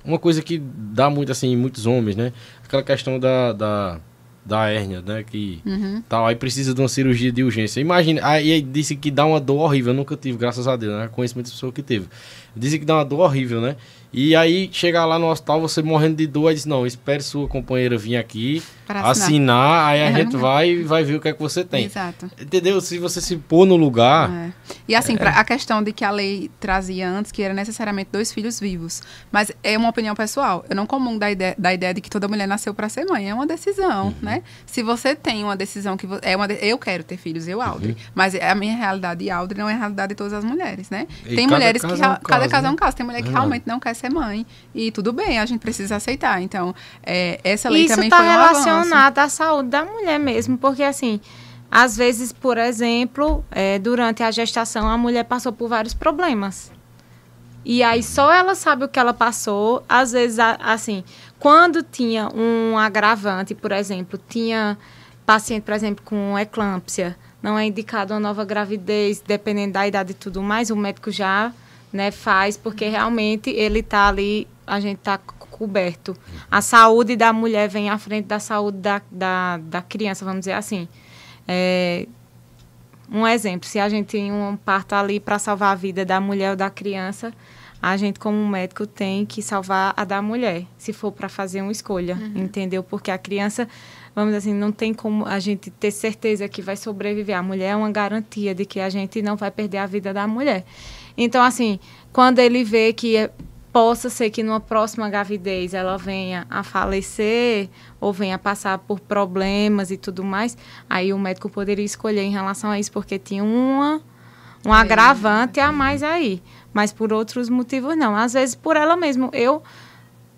uma coisa que dá muito assim em muitos homens, né? Aquela questão da, da da hérnia, né? Que uhum. tal, aí precisa de uma cirurgia de urgência. Imagina, aí disse que dá uma dor horrível. Eu nunca tive, graças a Deus, né? Conhecimento de pessoa que teve. Dizem que dá uma dor horrível, né? E aí, chegar lá no hospital, você morrendo de dor, aí diz, não, espere sua companheira vir aqui, assinar. assinar. aí a gente vai e vai ver o que é que você tem. Exato. Entendeu? Se você se pôr no lugar... É. E assim, é. a questão de que a lei trazia antes, que era necessariamente dois filhos vivos. Mas é uma opinião pessoal. Eu não comungo da ideia, da ideia de que toda mulher nasceu para ser mãe. É uma decisão, uhum. né? Se você tem uma decisão que... É uma de, eu quero ter filhos, eu, Audrey. Uhum. Mas a minha realidade de Audrey não é a realidade de todas as mulheres, né? E tem mulheres que... É um caso, cada caso é um né? caso. Tem mulher que realmente não quer ser mãe. E tudo bem, a gente precisa aceitar. Então, é, essa lei Isso também tá foi um relacionado à saúde da mulher mesmo, porque assim, às vezes, por exemplo, é, durante a gestação, a mulher passou por vários problemas. E aí só ela sabe o que ela passou. Às vezes, assim, quando tinha um agravante, por exemplo, tinha paciente, por exemplo, com eclâmpsia, não é indicado uma nova gravidez, dependendo da idade e tudo mais, o médico já né, faz, porque realmente ele está ali, a gente está coberto. A saúde da mulher vem à frente da saúde da, da, da criança, vamos dizer assim. É, um exemplo, se a gente tem um parto ali para salvar a vida da mulher ou da criança, a gente como médico tem que salvar a da mulher, se for para fazer uma escolha, uhum. entendeu? Porque a criança, vamos dizer assim, não tem como a gente ter certeza que vai sobreviver. A mulher é uma garantia de que a gente não vai perder a vida da mulher. Então, assim, quando ele vê que é, possa ser que numa próxima gravidez ela venha a falecer ou venha a passar por problemas e tudo mais, aí o médico poderia escolher em relação a isso, porque tinha uma, um é. agravante a mais aí. Mas por outros motivos, não. Às vezes, por ela mesma. Eu,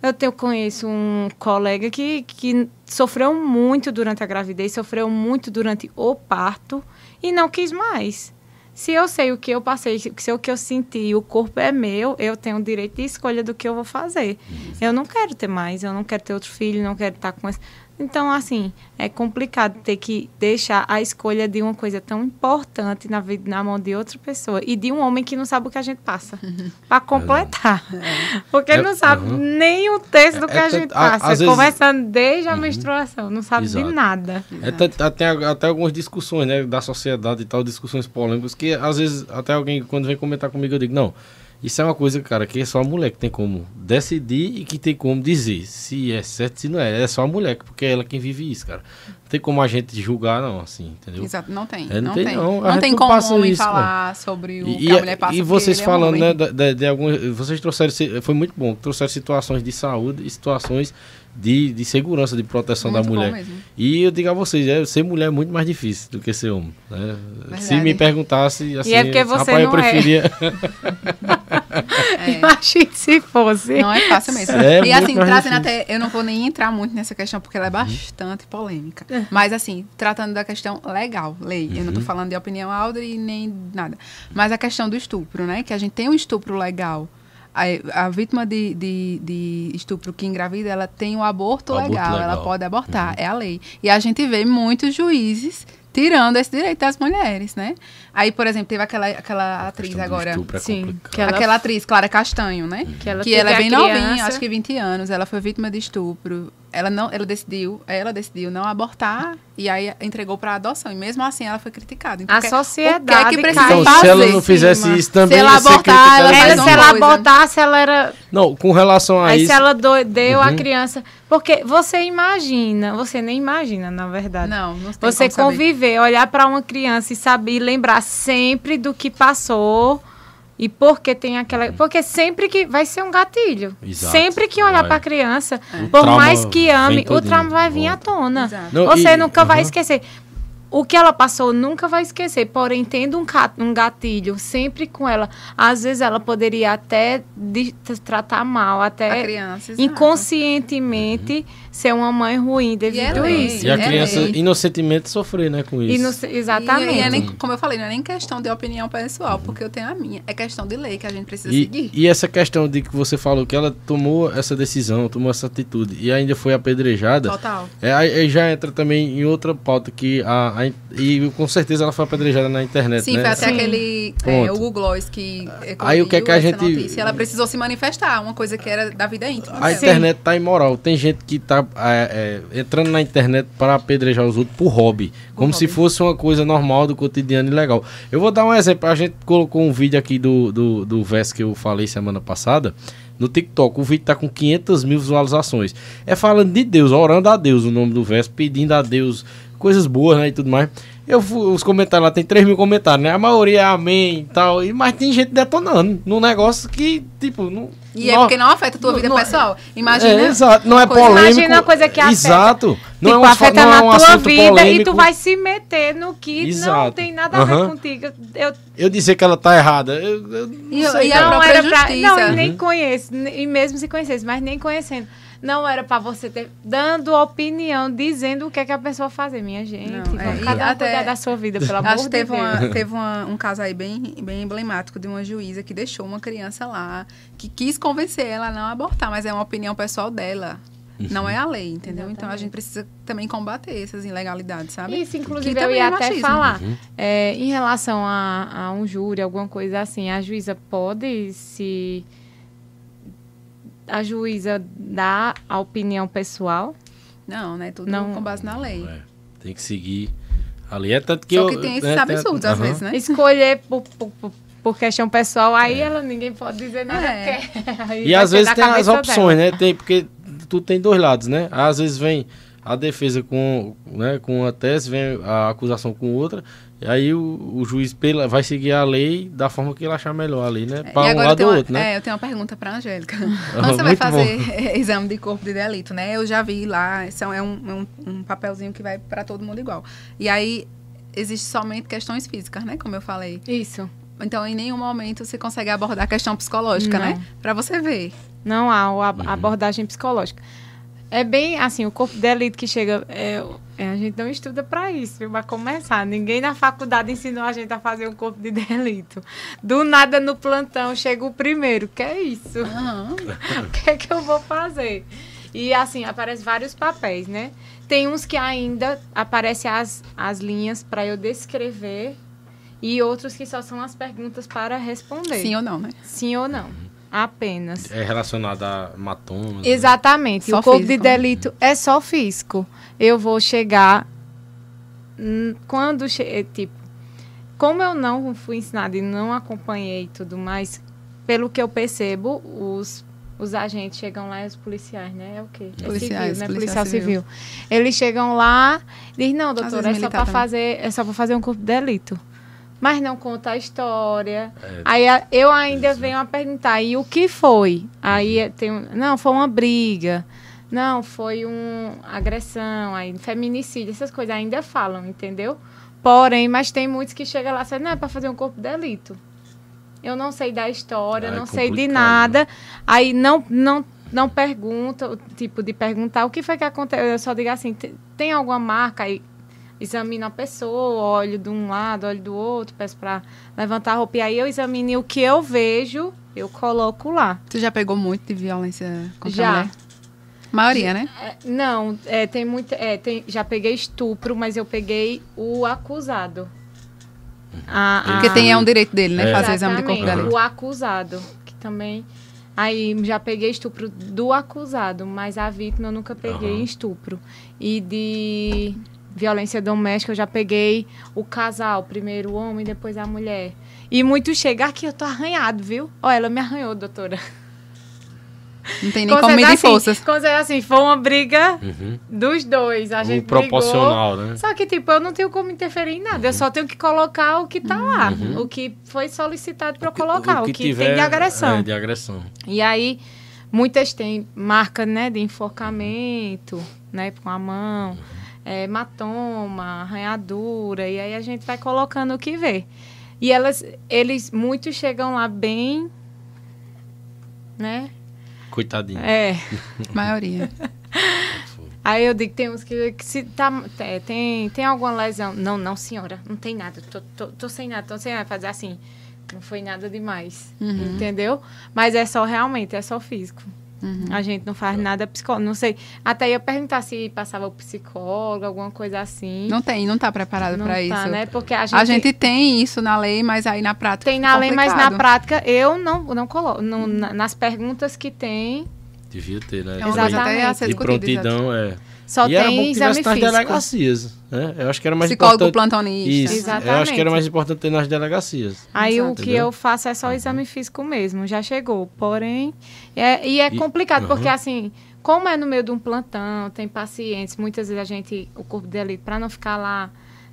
eu tenho, conheço um colega que, que sofreu muito durante a gravidez, sofreu muito durante o parto e não quis mais. Se eu sei o que eu passei, se o que eu senti, o corpo é meu, eu tenho o direito de escolha do que eu vou fazer. Eu não quero ter mais, eu não quero ter outro filho, não quero estar com esse. Então, assim, é complicado ter que deixar a escolha de uma coisa tão importante na vida, na mão de outra pessoa e de um homem que não sabe o que a gente passa, para completar. É. Porque ele não sabe uhum. nem um terço do é, que é, a gente passa, a, começando vezes... desde a uhum. menstruação, não sabe Exato. de nada. É, até, até algumas discussões né, da sociedade e tal, discussões polêmicas, que às vezes até alguém, quando vem comentar comigo, eu digo, não, isso é uma coisa, cara, que é só a mulher que tem como decidir e que tem como dizer se é certo, se não é. É só a mulher, porque é ela quem vive isso, cara. Não tem como a gente julgar, não, assim, entendeu? Exato, não tem. É, não, não, tem, não. Não tem como um homem isso, falar sobre o e, que a mulher passa. E vocês falando, é um né, de, de, de algumas... Vocês trouxeram, foi muito bom, trouxeram situações de saúde e situações de, de segurança, de proteção muito da mulher. E eu digo a vocês, é, ser mulher é muito mais difícil do que ser homem. Né? Se me perguntasse, assim, e é porque você rapaz, eu preferia. É. Imagine se fosse. Não é fácil mesmo. É e assim, trazendo até. Eu não vou nem entrar muito nessa questão, porque ela é bastante polêmica. Mas assim, tratando da questão legal, lei. Uhum. Eu não estou uhum. falando de opinião Audrey nem nada. Mas a questão do estupro, né? Que a gente tem um estupro legal a, a vítima de, de, de, estupro que engravida, ela tem o aborto, o legal, aborto legal, ela pode abortar, uhum. é a lei. E a gente vê muitos juízes tirando esse direito das mulheres, né? Aí, por exemplo, teve aquela, aquela atriz agora. É sim, ela... aquela atriz, Clara Castanho, né? Uhum. Que ela, que ela é bem novinha, acho que 20 anos. Ela foi vítima de estupro ela não, ela decidiu, ela decidiu não abortar e aí entregou para adoção. E mesmo assim ela foi criticada. Então, a que- sociedade o que é que precisa. Então, fazer? se ela não fizesse cima. isso também, Se ela abortar, ela Ela, se ela abortasse, ela era. Não, com relação a Aí isso. se ela do- deu a Uhum. criança. Porque você imagina, você nem imagina, na verdade. Não, não tem Você como saber. conviver, olhar para uma criança e saber lembrar sempre do que passou e por que tem aquela. Porque sempre que. Vai ser um gatilho. Exato, Sempre que olhar para a criança, O por mais que ame, o trauma vai vir à tona. Exato. Não, Você e- nunca vai Aham. esquecer. O que ela passou nunca vai esquecer, porém, tendo um, um gatilho sempre com ela, às vezes ela poderia até de- tratar mal, A até criança. exato. inconscientemente ser uma mãe ruim devido é a lei. isso. E a É criança lei. inocentemente sofrer, né, com isso. no- exatamente. E, e é nem, como eu falei, não é nem questão de opinião pessoal, porque eu tenho a minha. É questão de lei que a gente precisa E, seguir. e essa questão de que você falou que ela tomou essa decisão, tomou essa atitude e ainda foi apedrejada, Total. é, aí já entra também em outra pauta que a, a e com certeza ela foi apedrejada na internet, Sim, né? foi até Sim. aquele é, o Google Gloss que é, Aí o que é que a gente- notícia. Ela precisou se manifestar, uma coisa que era da vida íntima. A dela. internet tá imoral. Tem gente que tá é, é, entrando na internet para apedrejar os outros por hobby. como se hobby. fosse uma coisa normal do cotidiano e legal. Eu vou dar um exemplo. A gente colocou um vídeo aqui do, do, do verso que eu falei semana passada. No TikTok, o vídeo tá com 500 mil visualizações. É falando de Deus, orando a Deus o nome do verso, pedindo a Deus coisas boas, né, e tudo mais. Eu fui, os comentários lá, tem 3 mil comentários, né? A maioria é amém e tal. E, mas tem gente detonando num negócio que, tipo, não. E é não- porque não afeta a tua não- vida não- pessoal. Imagina. é, exato. Não é coisa- polêmico. Imagina uma coisa que afeta. Exato. Não tipo, é um, afeta não é na um tua assunto vida e polêmico. tu vai se meter no que não Exato. tem nada a ver contigo. Eu Eu dizer que ela tá errada. Eu, eu não E- sei, e a não era pra. Não, e nem Uhum. conheço, e mesmo se conhecesse, mas nem conhecendo. Não era pra você ter dando opinião, dizendo o que é que a pessoa fazer, minha gente. Não, é, cada um até- cuidar da sua vida, pelo amor Acho que de teve, Deus. uma, teve uma- um caso aí bem, bem emblemático de uma juíza que deixou uma criança lá, que quis convencer ela a não abortar, mas é uma opinião pessoal dela. Não é a lei, entendeu? Então a Exatamente. gente precisa também combater essas ilegalidades, sabe? Isso, inclusive, Que eu também ia é até falar. Uhum. É, em relação a, a um júri, alguma coisa assim, a juíza pode se. A juíza dá a opinião pessoal? Não, né? Tudo Não. com base na lei. É, tem que seguir ali. É tanto que Só eu, que tem esses né, absurdos às aham. vezes, né? Escolher por, por, por- por questão pessoal, aí ela ninguém pode dizer nada É. E às vezes tem as opções, dela. né? Tem, porque tu tem dois lados, né? Às vezes vem a defesa com, né, com uma tese, vem a acusação com outra, e aí o, o juiz pela, vai seguir a lei da forma que ele achar melhor ali, né? É, Para um lado ou uma- outro, né? É, eu tenho uma pergunta para Angélica. Quando você vai fazer exame de corpo de delito, né? Eu já vi lá, são, é um, é um, um papelzinho que vai para todo mundo igual. E aí existe somente questões físicas, né? Como eu falei. Isso. Então, em nenhum momento você consegue abordar a questão psicológica, Não. né? Para você ver. Não há o ab- Uhum. abordagem psicológica. É bem assim, o corpo de delito que chega. é, é, a gente não estuda para isso? Pra começar. Ninguém na faculdade ensinou a gente a fazer um corpo de delito. Do nada no plantão chega o primeiro. Que é isso? Aham. o que é que eu vou fazer? E assim, aparecem vários papéis, né? Tem uns que ainda aparecem as, as linhas para eu descrever e outros que só são as perguntas para responder. Sim ou não, né? Sim ou não. Apenas. É relacionado a matomas. né? Exatamente. Só o corpo físico, de né? delito é só físico. Eu vou chegar quando che eh, tipo, como eu não fui ensinada e não acompanhei e tudo mais, pelo que eu percebo, os os agentes chegam lá e os policiais, né? É o quê? É Policiais, civil, né? policial Policial civil. civil. Eles chegam lá e dizem, não, doutora, é só para fazer, é só para fazer um corpo de delito. Mas não conta a história. É. Aí eu ainda Isso. venho a perguntar, e o que foi? Aí é- tem um, não, foi uma briga. Não, foi uma agressão, aí feminicídio, essas coisas ainda falam, entendeu? Porém, mas tem muitos que chegam lá e dizem, não, é para fazer um corpo de delito. Eu não sei da história, Ah, é não sei de nada. Aí não, não, não pergunta, o tipo de perguntar o que foi que aconteceu. Eu só digo assim, "Tem- tem alguma marca aí? Examina a pessoa, olho de um lado, olho do outro, peço para levantar a roupa. E aí eu examino e o que eu vejo, eu coloco lá. Você já pegou muito de violência contra Já. a mulher? Maioria, né? É, não, é, tem muito. É, tem, já peguei estupro, mas eu peguei o acusado. A- Porque a- tem é um direito dele, né? É. Fazer exame de corpo de Exatamente, delito. O acusado, que também. Aí já peguei estupro do acusado, mas a vítima eu nunca peguei Aham. estupro. E de violência doméstica eu já peguei o casal, primeiro o homem, depois a mulher. E muito chega aqui, eu tô arranhado, viu? Ó, ela me arranhou, doutora. Não tem nem como medir assim, forças. Como se assim, foi uma briga Uhum. dos dois. A O gente proporcional, brigou. né? Só que, tipo, eu não tenho como interferir em nada. Eu só tenho que colocar o que tá lá. O que foi solicitado para colocar. O que, tem de agressão. É, de agressão. E aí, muitas têm marca, né, de enforcamento, né, com a mão, é, hematoma, arranhadura, e aí a gente vai colocando o que vê. E elas, eles, muitos chegam lá bem, né, Coitadinho. é... Maioria. Aí eu digo, tem uns que, que se tá, é, tem, tem alguma lesão. Não, não, senhora, não tem nada. Tô, tô, tô sem nada, tô sem nada. Fazer assim, não foi nada demais. Uhum. Entendeu? Mas é só realmente, é só físico. Uhum. A gente não faz nada psicólogo. Não sei. Até ia perguntar se passava o psicólogo, alguma coisa assim. Não tem, não tá preparado para tá, isso. né? Porque a gente, A gente tem isso na lei, mas aí na prática tem na lei, mas na complicado. prática eu não, não coloco. Não, na- nas perguntas que tem, Devia ter, né? É Exatamente. exato. prontidão, é. Só e era bom tem que exame nas delegacias, né? Eu acho que era mais Psicólogo importante... plantonista. Isso, Exatamente. eu acho que era mais importante ter nas delegacias. Aí o Exato. que Entendeu? eu faço é só o exame físico mesmo, já chegou. Porém, é, e é E- complicado, Aham. porque assim, como é no meio de um plantão, tem pacientes, muitas vezes a gente, o corpo de elite, para não ficar lá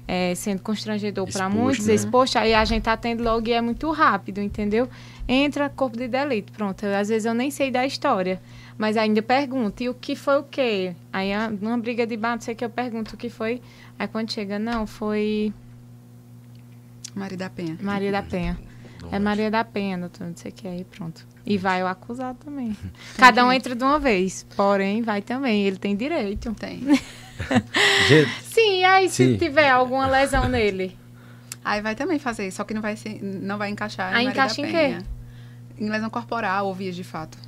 é, sendo constrangedor para muitos, né? exposto, aí a gente atende logo e é muito rápido, entendeu? Entra corpo de delito, pronto. Eu, às vezes eu nem sei da história, mas ainda pergunto, e o que foi o quê? Aí, ah, numa briga de bar, não sei o que, eu pergunto o que foi. Aí quando chega, não, foi Maria da Penha. Maria da Penha. É Maria da Penha, doutor, não sei o que aí, pronto. E vai o acusado também. Cada um entra de uma vez, porém vai também, ele tem direito. Tem. Sim, e aí se Sim. tiver alguma lesão nele? Aí vai também fazer, só que não vai, ser, não vai encaixar Aí encaixa em Penha. Em lesão corporal ou vias de fato.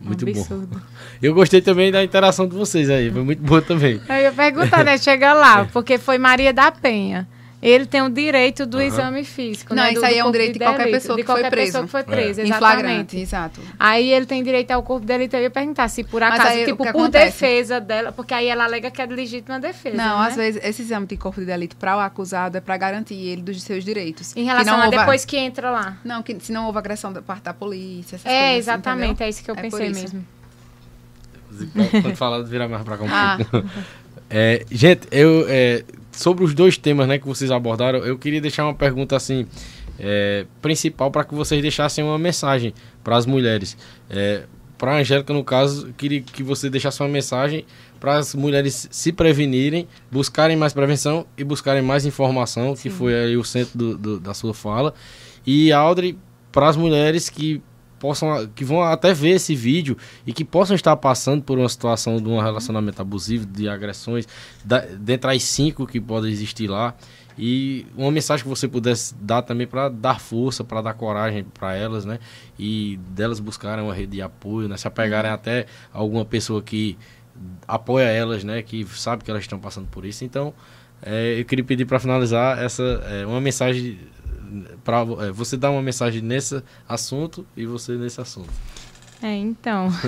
Muito um bom. Eu gostei também da interação de vocês aí, foi muito boa também. Eu ia perguntar, né? Chega lá, porque foi Maria da Penha. Ele tem o direito do Aham. exame físico. Não, né? isso do- aí do é um direito de qualquer delito, pessoa de que foi qualquer preso. pessoa que foi É. presa, Em exatamente. flagrante, exato. Aí ele tem direito ao corpo delito. Eu ia perguntar se por acaso, aí, tipo, por acontece? defesa dela, porque aí ela alega que é de legítima defesa. Não, né? às vezes esse exame de corpo de delito para o acusado é para garantir ele dos seus direitos. Em Que relação não a houve- depois que entra lá. Não, que se não houve agressão da parte da polícia, essas É, coisas, exatamente, entendeu? é isso que eu É pensei mesmo. Quando falar, virar mais pra cá um Ah. pouco. É, gente, eu, é, sobre os dois temas né, que vocês abordaram, eu queria deixar uma pergunta assim, é, principal para que vocês deixassem uma mensagem para as mulheres. É, para a Angélica, no caso, eu queria que você deixasse uma mensagem para as mulheres se prevenirem, buscarem mais prevenção e buscarem mais informação, que foi aí o centro do- do- da sua fala. E Audrey, para as mulheres que possam que vão até ver esse vídeo e que possam estar passando por uma situação de um relacionamento abusivo, de agressões, da, dentre as cinco que podem existir lá. E uma mensagem que você pudesse dar também para dar força, para dar coragem para elas, né? E delas buscarem uma rede de apoio, né? Se apegarem até alguma pessoa que apoia elas, né? Que sabe que elas estão passando por isso. Então, é, eu queria pedir para finalizar essa é, uma mensagem para você dar uma mensagem nesse assunto e você nesse assunto. É, então.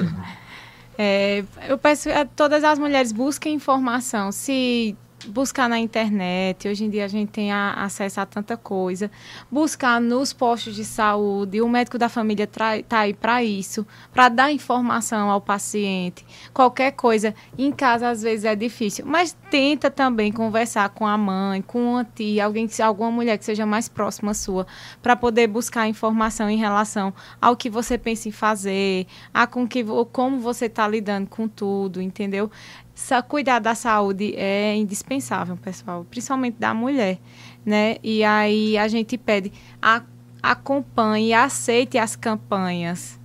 É, eu peço a todas as mulheres busquem informação. Se buscar na internet, hoje em dia a gente tem a- acesso a tanta coisa. Buscar nos postos de saúde, o médico da família está aí para isso, para dar informação ao paciente. Qualquer coisa em casa às vezes é difícil, mas tenta também conversar com a mãe, com a tia, alguém alguma mulher que seja mais próxima sua, para poder buscar informação em relação ao que você pensa em fazer, a com que como você está lidando com tudo, entendeu? Sa- cuidar da saúde é indispensável, pessoal, principalmente da mulher, né? E aí a gente pede, a, acompanhe, aceite as campanhas.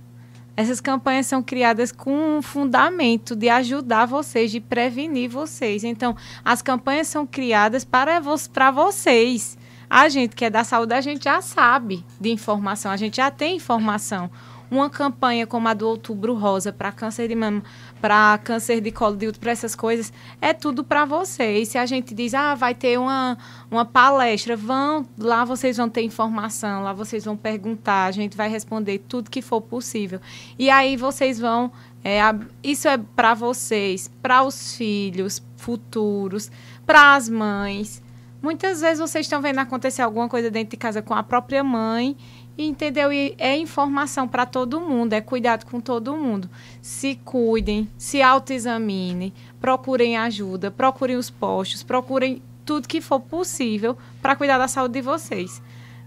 Essas campanhas são criadas com um fundamento de ajudar vocês, de prevenir vocês. Então, as campanhas são criadas para, vo para vocês. A gente que é da saúde, a gente já sabe de informação, a gente já tem informação. Uma campanha como a do Outubro Rosa para câncer de mama, para câncer de colo de útero, para essas coisas, é tudo para vocês. Se a gente diz, ah, vai ter uma, uma palestra, vão, lá vocês vão ter informação, lá vocês vão perguntar, a gente vai responder tudo que for possível. E aí vocês vão, é, isso é para vocês, para os filhos futuros, para as mães. Muitas vezes vocês estão vendo acontecer alguma coisa dentro de casa com a própria mãe Entendeu? E é informação para todo mundo, é cuidado com todo mundo. Se cuidem, se autoexaminem, procurem ajuda, procurem os postos, procurem tudo que for possível para cuidar da saúde de vocês.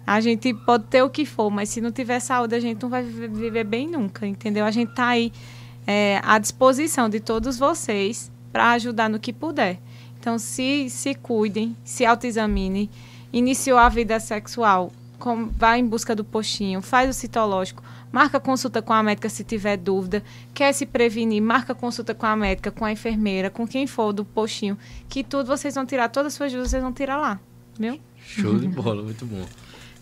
A gente pode ter o que for, mas se não tiver saúde, a gente não vai viver bem nunca, entendeu? A gente está aí é, à disposição de todos vocês para ajudar no que puder. Então, se, se cuidem, se autoexaminem. Iniciou a vida sexual com, vai em busca do postinho, faz o citológico, marca consulta com a médica se tiver dúvida, quer se prevenir, marca consulta com a médica, com a enfermeira, com quem for do postinho, que tudo vocês vão tirar, todas as suas dúvidas vocês vão tirar lá, viu? Show de bola, muito bom.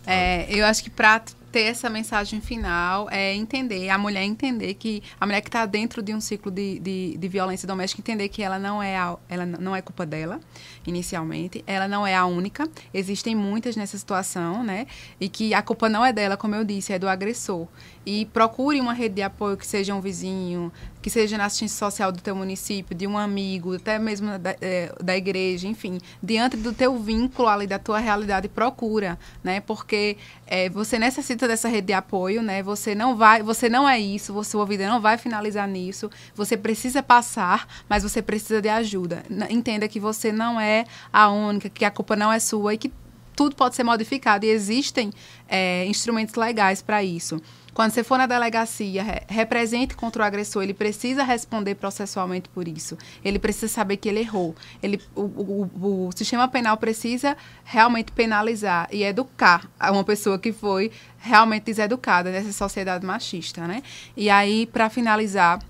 É, eu acho que para ter essa mensagem final é entender, a mulher entender que a mulher que está dentro de um ciclo de, de, de, violência doméstica entender que ela não é a, ela não é culpa dela inicialmente, ela não é a única, existem muitas nessa situação, né? E que a culpa não é dela, como eu disse, é do agressor. E procure uma rede de apoio que seja um vizinho, que seja na assistência social do teu município, de um amigo, até mesmo da, é, da igreja, enfim, diante do teu vínculo ali, da tua realidade, procura, né? Porque é, você necessita dessa rede de apoio, né? Você não vai, você não é isso, você, sua vida não vai finalizar nisso, você precisa passar, mas você precisa de ajuda. Entenda que você não é a única, que a culpa não é sua e que tudo pode ser modificado e existem é, instrumentos legais para isso. Quando você for na delegacia, re represente contra o agressor, ele precisa responder processualmente por isso. Ele precisa saber que ele errou. Ele, o, o, o sistema penal precisa realmente penalizar e educar uma pessoa que foi realmente deseducada nessa sociedade machista, né? E aí, para finalizar,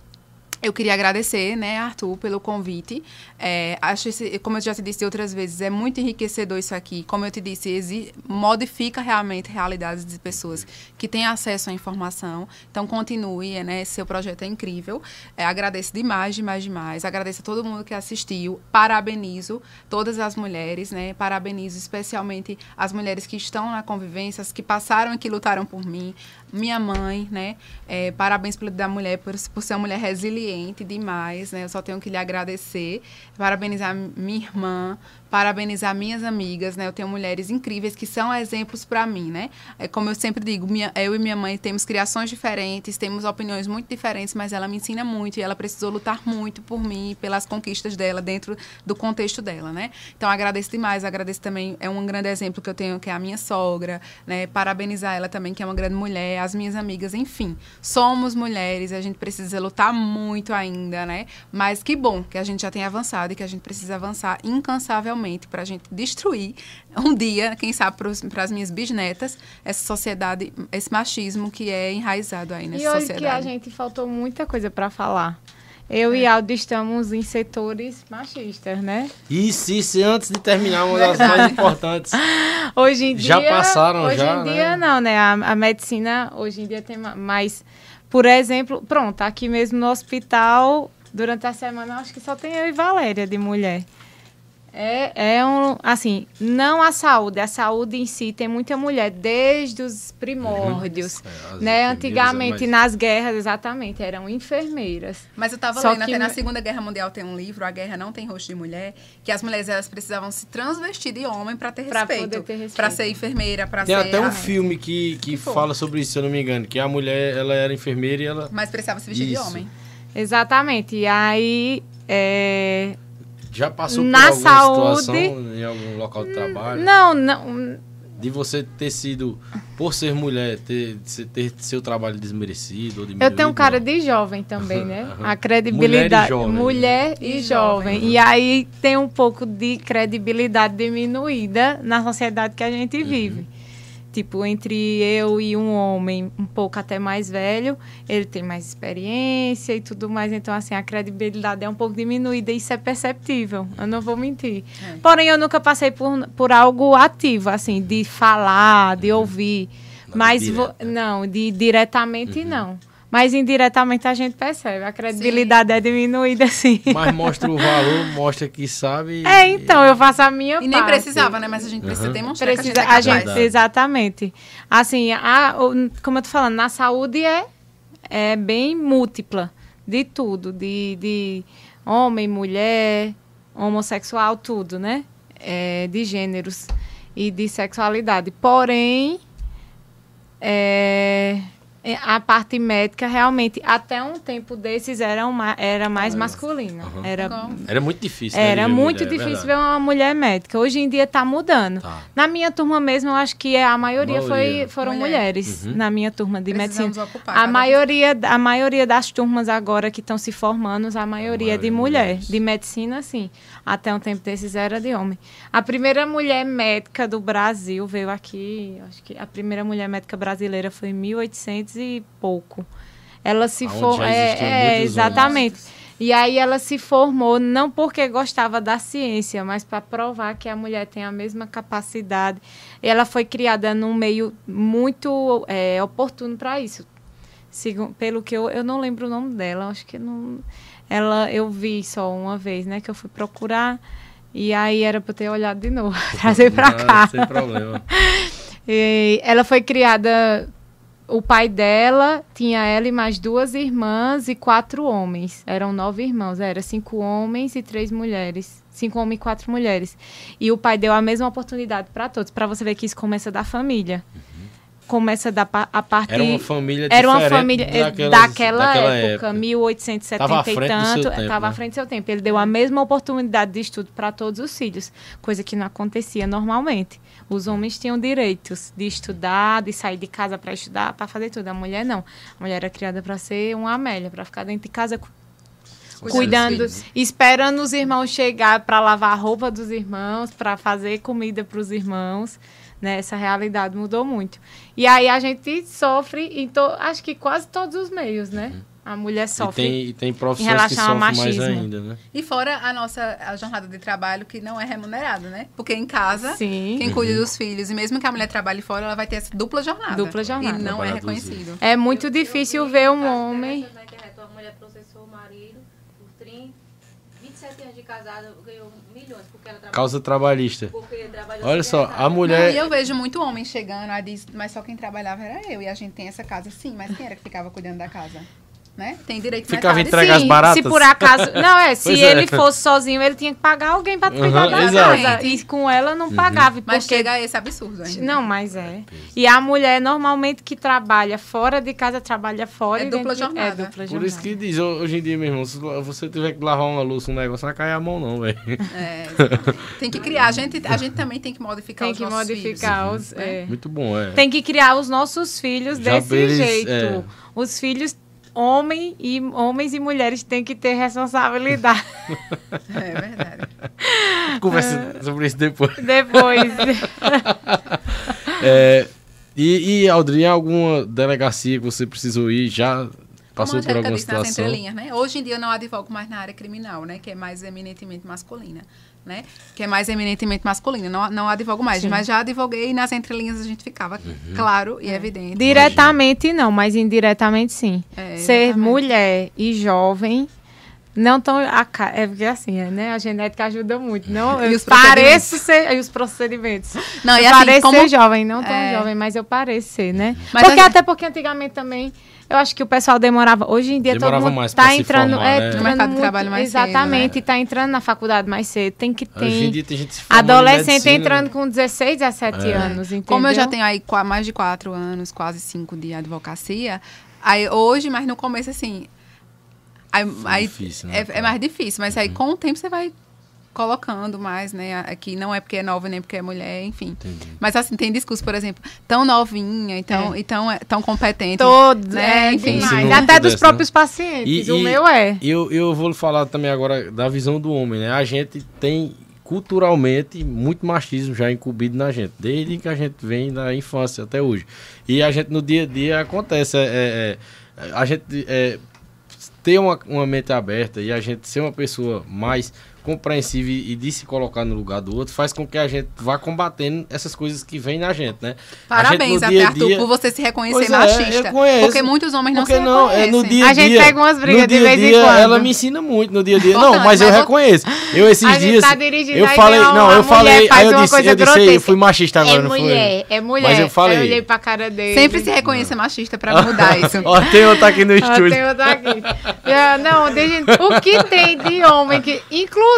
eu queria agradecer, né, Arthur, pelo convite. É, acho, esse, como eu já te disse outras vezes, é muito enriquecedor isso aqui. Como eu te disse, modifica realmente realidades de pessoas que têm acesso à informação. Então, continue, né, seu projeto é incrível. É, agradeço demais, demais, demais. Agradeço a todo mundo que assistiu. Parabenizo todas as mulheres, né, parabenizo especialmente as mulheres que estão na convivência, as que passaram e que lutaram por mim. Minha mãe, né, é, parabéns pela da mulher por, por ser uma mulher resiliente demais, né? Eu só tenho que lhe agradecer, parabenizar minha irmã, parabenizar minhas amigas, né? Eu tenho mulheres incríveis que são exemplos para mim, né? É como eu sempre digo, minha, eu e minha mãe temos criações diferentes, temos opiniões muito diferentes, mas ela me ensina muito e ela precisou lutar muito por mim, pelas conquistas dela dentro do contexto dela, né? Então agradeço demais, agradeço também é um grande exemplo que eu tenho que é a minha sogra, né? Parabenizar ela também que é uma grande mulher, as minhas amigas, enfim. Somos mulheres, a gente precisa lutar muito ainda, né? Mas que bom que a gente já tem avançado e que a gente precisa avançar incansavelmente realmente para a gente destruir um dia, quem sabe para as minhas bisnetas, essa sociedade, esse machismo que é enraizado aí nessa e hoje sociedade. que a gente faltou muita coisa para falar. Eu é. e Aldo estamos em setores machistas, né? Isso, isso. Antes de terminar, uma das mais importantes. Hoje em dia. Já passaram, hoje já. Hoje em dia, né? não, né? A, a, medicina, hoje em dia, tem mais. Por exemplo, pronto, aqui mesmo no hospital, durante a semana, acho que só tem eu e Valéria de mulher. É, é um, assim, não a saúde, a saúde em si tem muita mulher desde os primórdios, é, né? Antigamente mas... nas guerras, exatamente, eram enfermeiras. Mas eu estava lendo que... até na Segunda Guerra Mundial tem um livro, A Guerra não tem rosto de mulher, que as mulheres elas precisavam se transvestir de homem para ter, pra respeito, para ser enfermeira, para ser Tem até um filme que, que, que fala sobre isso, se eu não me engano, que a mulher ela era enfermeira e ela Mas precisava se vestir isso. de homem. Exatamente. E aí é, já passou por Na alguma saúde, situação em algum local de trabalho? Não, não. De você ter sido, por ser mulher, ter, ter seu trabalho desmerecido? Eu tenho um cara de jovem também, né? A credibilidade. Mulher e jovem. Mulher e, e jovem. jovem. E aí tem um pouco de credibilidade diminuída na sociedade que a gente vive. Uhum tipo, entre eu e um homem um pouco até mais velho, ele tem mais experiência e tudo mais, então, assim, a credibilidade é um pouco diminuída isso é perceptível, eu não vou mentir. É. Porém, eu nunca passei por, por algo ativo, assim, de falar, de ouvir. Mas vo- não, de, diretamente não. Mas indiretamente a gente percebe. A credibilidade é diminuída, sim. Mas mostra o valor, mostra que sabe. É, então, eu faço a minha E nem parte. precisava, né? Mas a gente precisa Uhum. demonstrar Precisa, que a a gente é gente, capaz. Verdade. exatamente. Assim, a, como eu tô falando, na saúde é, é bem múltipla de tudo, de, de homem, mulher, homossexual, tudo, né? É, de gêneros e de sexualidade. Porém, é, a parte médica realmente, até um tempo desses, era, uma, era mais masculina. Aham. Era, Igual. Era muito difícil. né, era ver muito mulher, é difícil ver verdade. uma mulher médica. Hoje em dia está mudando. Tá. Na minha turma mesmo, eu acho que a maioria, Maioria. Foi, foram Mulher. mulheres Uhum. na minha turma de Precisamos medicina. ocupar A maioria, a maioria das turmas agora que estão se formando, a maioria é de maioria mulher. mulheres. De medicina, sim. Até um tempo desses era de homem. A primeira mulher médica do Brasil veio aqui, acho que a primeira mulher médica brasileira foi em 1800 e pouco. Ela se formou. É, é, exatamente. E aí ela se formou não porque gostava da ciência, mas para provar que a mulher tem a mesma capacidade. E ela foi criada num meio muito é, oportuno para isso. Pelo que eu, eu não lembro o nome dela, acho que não. Ela eu vi só uma vez, né, que eu fui procurar e aí era para ter olhado de novo, trazer para cá. Sem problema. E ela foi criada. O pai dela tinha ela e mais duas irmãs e quatro homens. Eram nove irmãos. Era cinco homens e três mulheres. Cinco homens e quatro mulheres. E o pai deu a mesma oportunidade para todos. Para você ver que isso começa da família. Começa da a parte. Era uma família Era uma família eh, daquelas- daquela, daquela época, 1870 Tava à e tanto, estava à né? frente do seu tempo. Ele deu a mesma oportunidade de estudo para todos os filhos, coisa que não acontecia normalmente. Os homens tinham direitos de estudar, de sair de casa para estudar, para fazer tudo. A mulher não. A mulher era criada para ser uma Amélia, para ficar dentro de casa cu- Cuidando esperando os irmãos chegar para lavar a roupa dos irmãos, para fazer comida para os irmãos. Né? Essa realidade mudou muito. E aí a gente sofre em to acho que quase todos os meios, né? A mulher E sofre. tem, e tem em profissões que ao sofrem mais ainda, né? E fora a nossa a jornada de trabalho que não é remunerada, né? Porque em casa, Sim. quem cuida dos filhos, e mesmo que a mulher trabalhe fora, ela vai ter essa dupla jornada. Dupla jornada. E não é reconhecido. É muito Eu- eu difícil vi ver um homem. interessantes Na internet, uma mulher processou o marido por 30, 27 anos de casada, ganhou milhões, porque ela trabalhou. Causa trabalhista. Porque trabalhou Olha assim, só, ela- a Não, mulher. e eu vejo muito homem chegando, aí diz, mas só quem trabalhava era eu. E a gente tem essa casa, sim, mas quem era que ficava cuidando da casa? Né? Tem direito de Ficava entregue as baratas? se por acaso. Não, é, se Pois é. ele fosse sozinho, ele tinha que pagar alguém para cuidar Uhum, da casa. E com ela não pagava. Mas porque- chega a esse absurdo ainda. Não, mas é. E a mulher normalmente que trabalha fora de casa, trabalha fora. É e dupla de- jornada. É dupla Por isso que diz, ho- hoje em dia, meu irmão, se você tiver que lavar uma louça, um negócio, não vai cair a mão, não, velho. É, tem que criar. A gente, a gente também tem que modificar Tem os que nossos modificar filhos, os. né? é. Muito bom, é. Tem que criar os nossos filhos Já desse eles, jeito. é. Os filhos, homem e, homens e mulheres, têm que ter responsabilidade. É verdade. Conversa sobre isso depois. Depois. É, e, e, Aldrin, alguma delegacia que você precisou ir, já passou Como por alguma disse nas situação? entrelinhas, né? Hoje em dia eu não advogo mais na área criminal, né? Que é mais eminentemente masculina, né? Que é mais eminentemente masculina. Não, não advogo mais, Sim. mas já advoguei e nas entrelinhas a gente ficava Uhum. claro e evidente. Diretamente não, mas indiretamente sim. É, Ser mulher e jovem não tão a é porque assim, né? A genética ajuda muito, não? E Eu os pareço ser e os procedimentos. Não, eu e assim, pareço como- ser jovem, não tão É. jovem, mas eu pareço ser, né? Mas porque a- até porque antigamente também eu acho que o pessoal demorava. Hoje em dia Demorava todo mundo tá se entrando, formar, é, né? entrando No mercado de trabalho mais cedo, exatamente, né? e tá entrando na faculdade mais cedo. Tem que Hoje em dia tem gente se adolescente medicina. entrando com 16, 17 É. anos, entendeu? Como eu já tenho aí mais de quatro anos, quase cinco de advocacia, aí hoje, mas no começo, assim. Aí, aí difícil, né, é, é mais difícil, mas aí com o tempo você vai colocando mais, né? Aqui não é porque é nova nem porque é mulher, enfim. Entendi. Mas assim, tem discurso, por exemplo, tão novinha e tão, e tão, é, tão competente. Todos, né? é, Enfim. demais. Até dos pudesse, próprios pacientes. E- o e- meu é. Eu, eu vou falar também agora da visão do homem, né? A gente tem culturalmente muito machismo já incumbido na gente, desde que a gente vem da infância até hoje. E a gente no dia a dia acontece, é, é, é, a gente é, ter uma, uma mente aberta e a gente ser uma pessoa mais compreensiva e de se colocar no lugar do outro faz com que a gente vá combatendo essas coisas que vêm na gente, né? Parabéns, até Arthur, dia... por você se reconhecer pois machista. É, porque muitos homens não se não, é no dia a gente dia, pega umas brigas de vez em quando. Ela me ensina muito no dia a dia. não, mas eu reconheço. Eu esses a dias tá eu falei, não, eu falei, aí eu disse, eu disse, eu fui machista agora, é não mulher, foi? É mulher, Mas eu falei. Eu olhei pra cara dele. Sempre se reconheça machista pra mudar isso. Ó, tem outro aqui no estúdio. Tem outro aqui. não, deixa, o que tem de homem que, inclusive...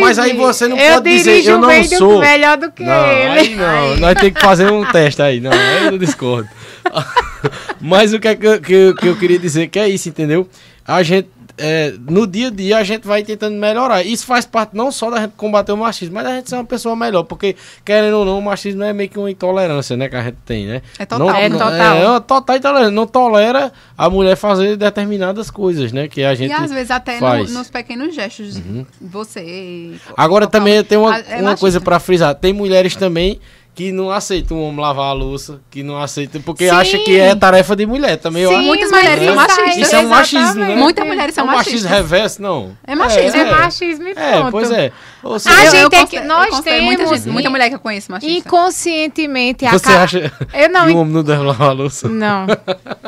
Mas aí você não pode dizer, eu não sou... melhor do que não, ele. Aí não, nós temos que fazer um teste aí. Não, aí eu discordo. Mas o que, é que, eu, que, que eu queria dizer que é isso, entendeu? A gente é, no dia a dia a gente vai tentando melhorar. Isso faz parte não só da gente combater o machismo, mas da gente ser uma pessoa melhor. Porque, querendo ou não, o machismo é meio que uma intolerância, né? Que a gente tem, né? É total. Não, é não, total. É, é total intolerância. Não tolera a mulher fazer determinadas coisas, né? Que a gente. E às vezes até faz. No, nos pequenos gestos. Uhum. Você. Agora também tem uma, é uma coisa para frisar. Tem mulheres também que não aceitam um homem lavar a louça, que não aceitam, porque Sim. acha que é tarefa de mulher também. Sim, eu, muitas mulheres são isso machistas. aí- isso é um machismo, né? Muitas mulheres é são um machismo machistas. reverso, não. É machismo. É machismo e É, ponto. pois é. Ou A seja, Eu- gente eu é confe- que- eu nós muita, temos- gente- muita mulher que eu conheço machista. Inconscientemente... você aca- acha Eu não, que o homem não deve lavar a louça? Não,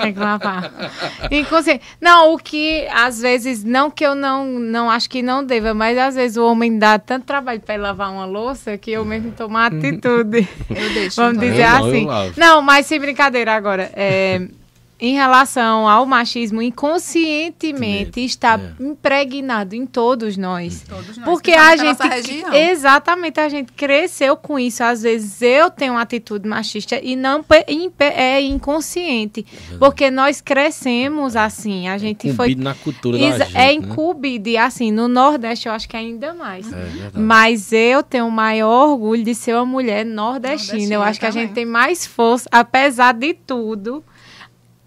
tem que lavar. Inconsciente. Não, o que às vezes, não que eu não, não acho que não deva, mas às vezes o homem dá tanto trabalho para lavar uma louça que eu mesmo tomo uma atitude. Eu deixo. Vamos então. dizer Eu não, assim. lavo. Não, mas sem brincadeira agora. é, em relação ao machismo, inconscientemente está É. impregnado em todos nós. Todos nós, Porque a gente. Exatamente, a gente cresceu com isso. Às vezes eu tenho uma atitude machista e não é inconsciente. Porque nós crescemos assim. A gente foi. Incumbido na cultura da gente, é né? incumbido. E assim, no Nordeste eu acho que ainda mais. É. Mas eu tenho o maior orgulho de ser uma mulher nordestina. eu Nordestina acho que a também. gente tem mais força, apesar de tudo.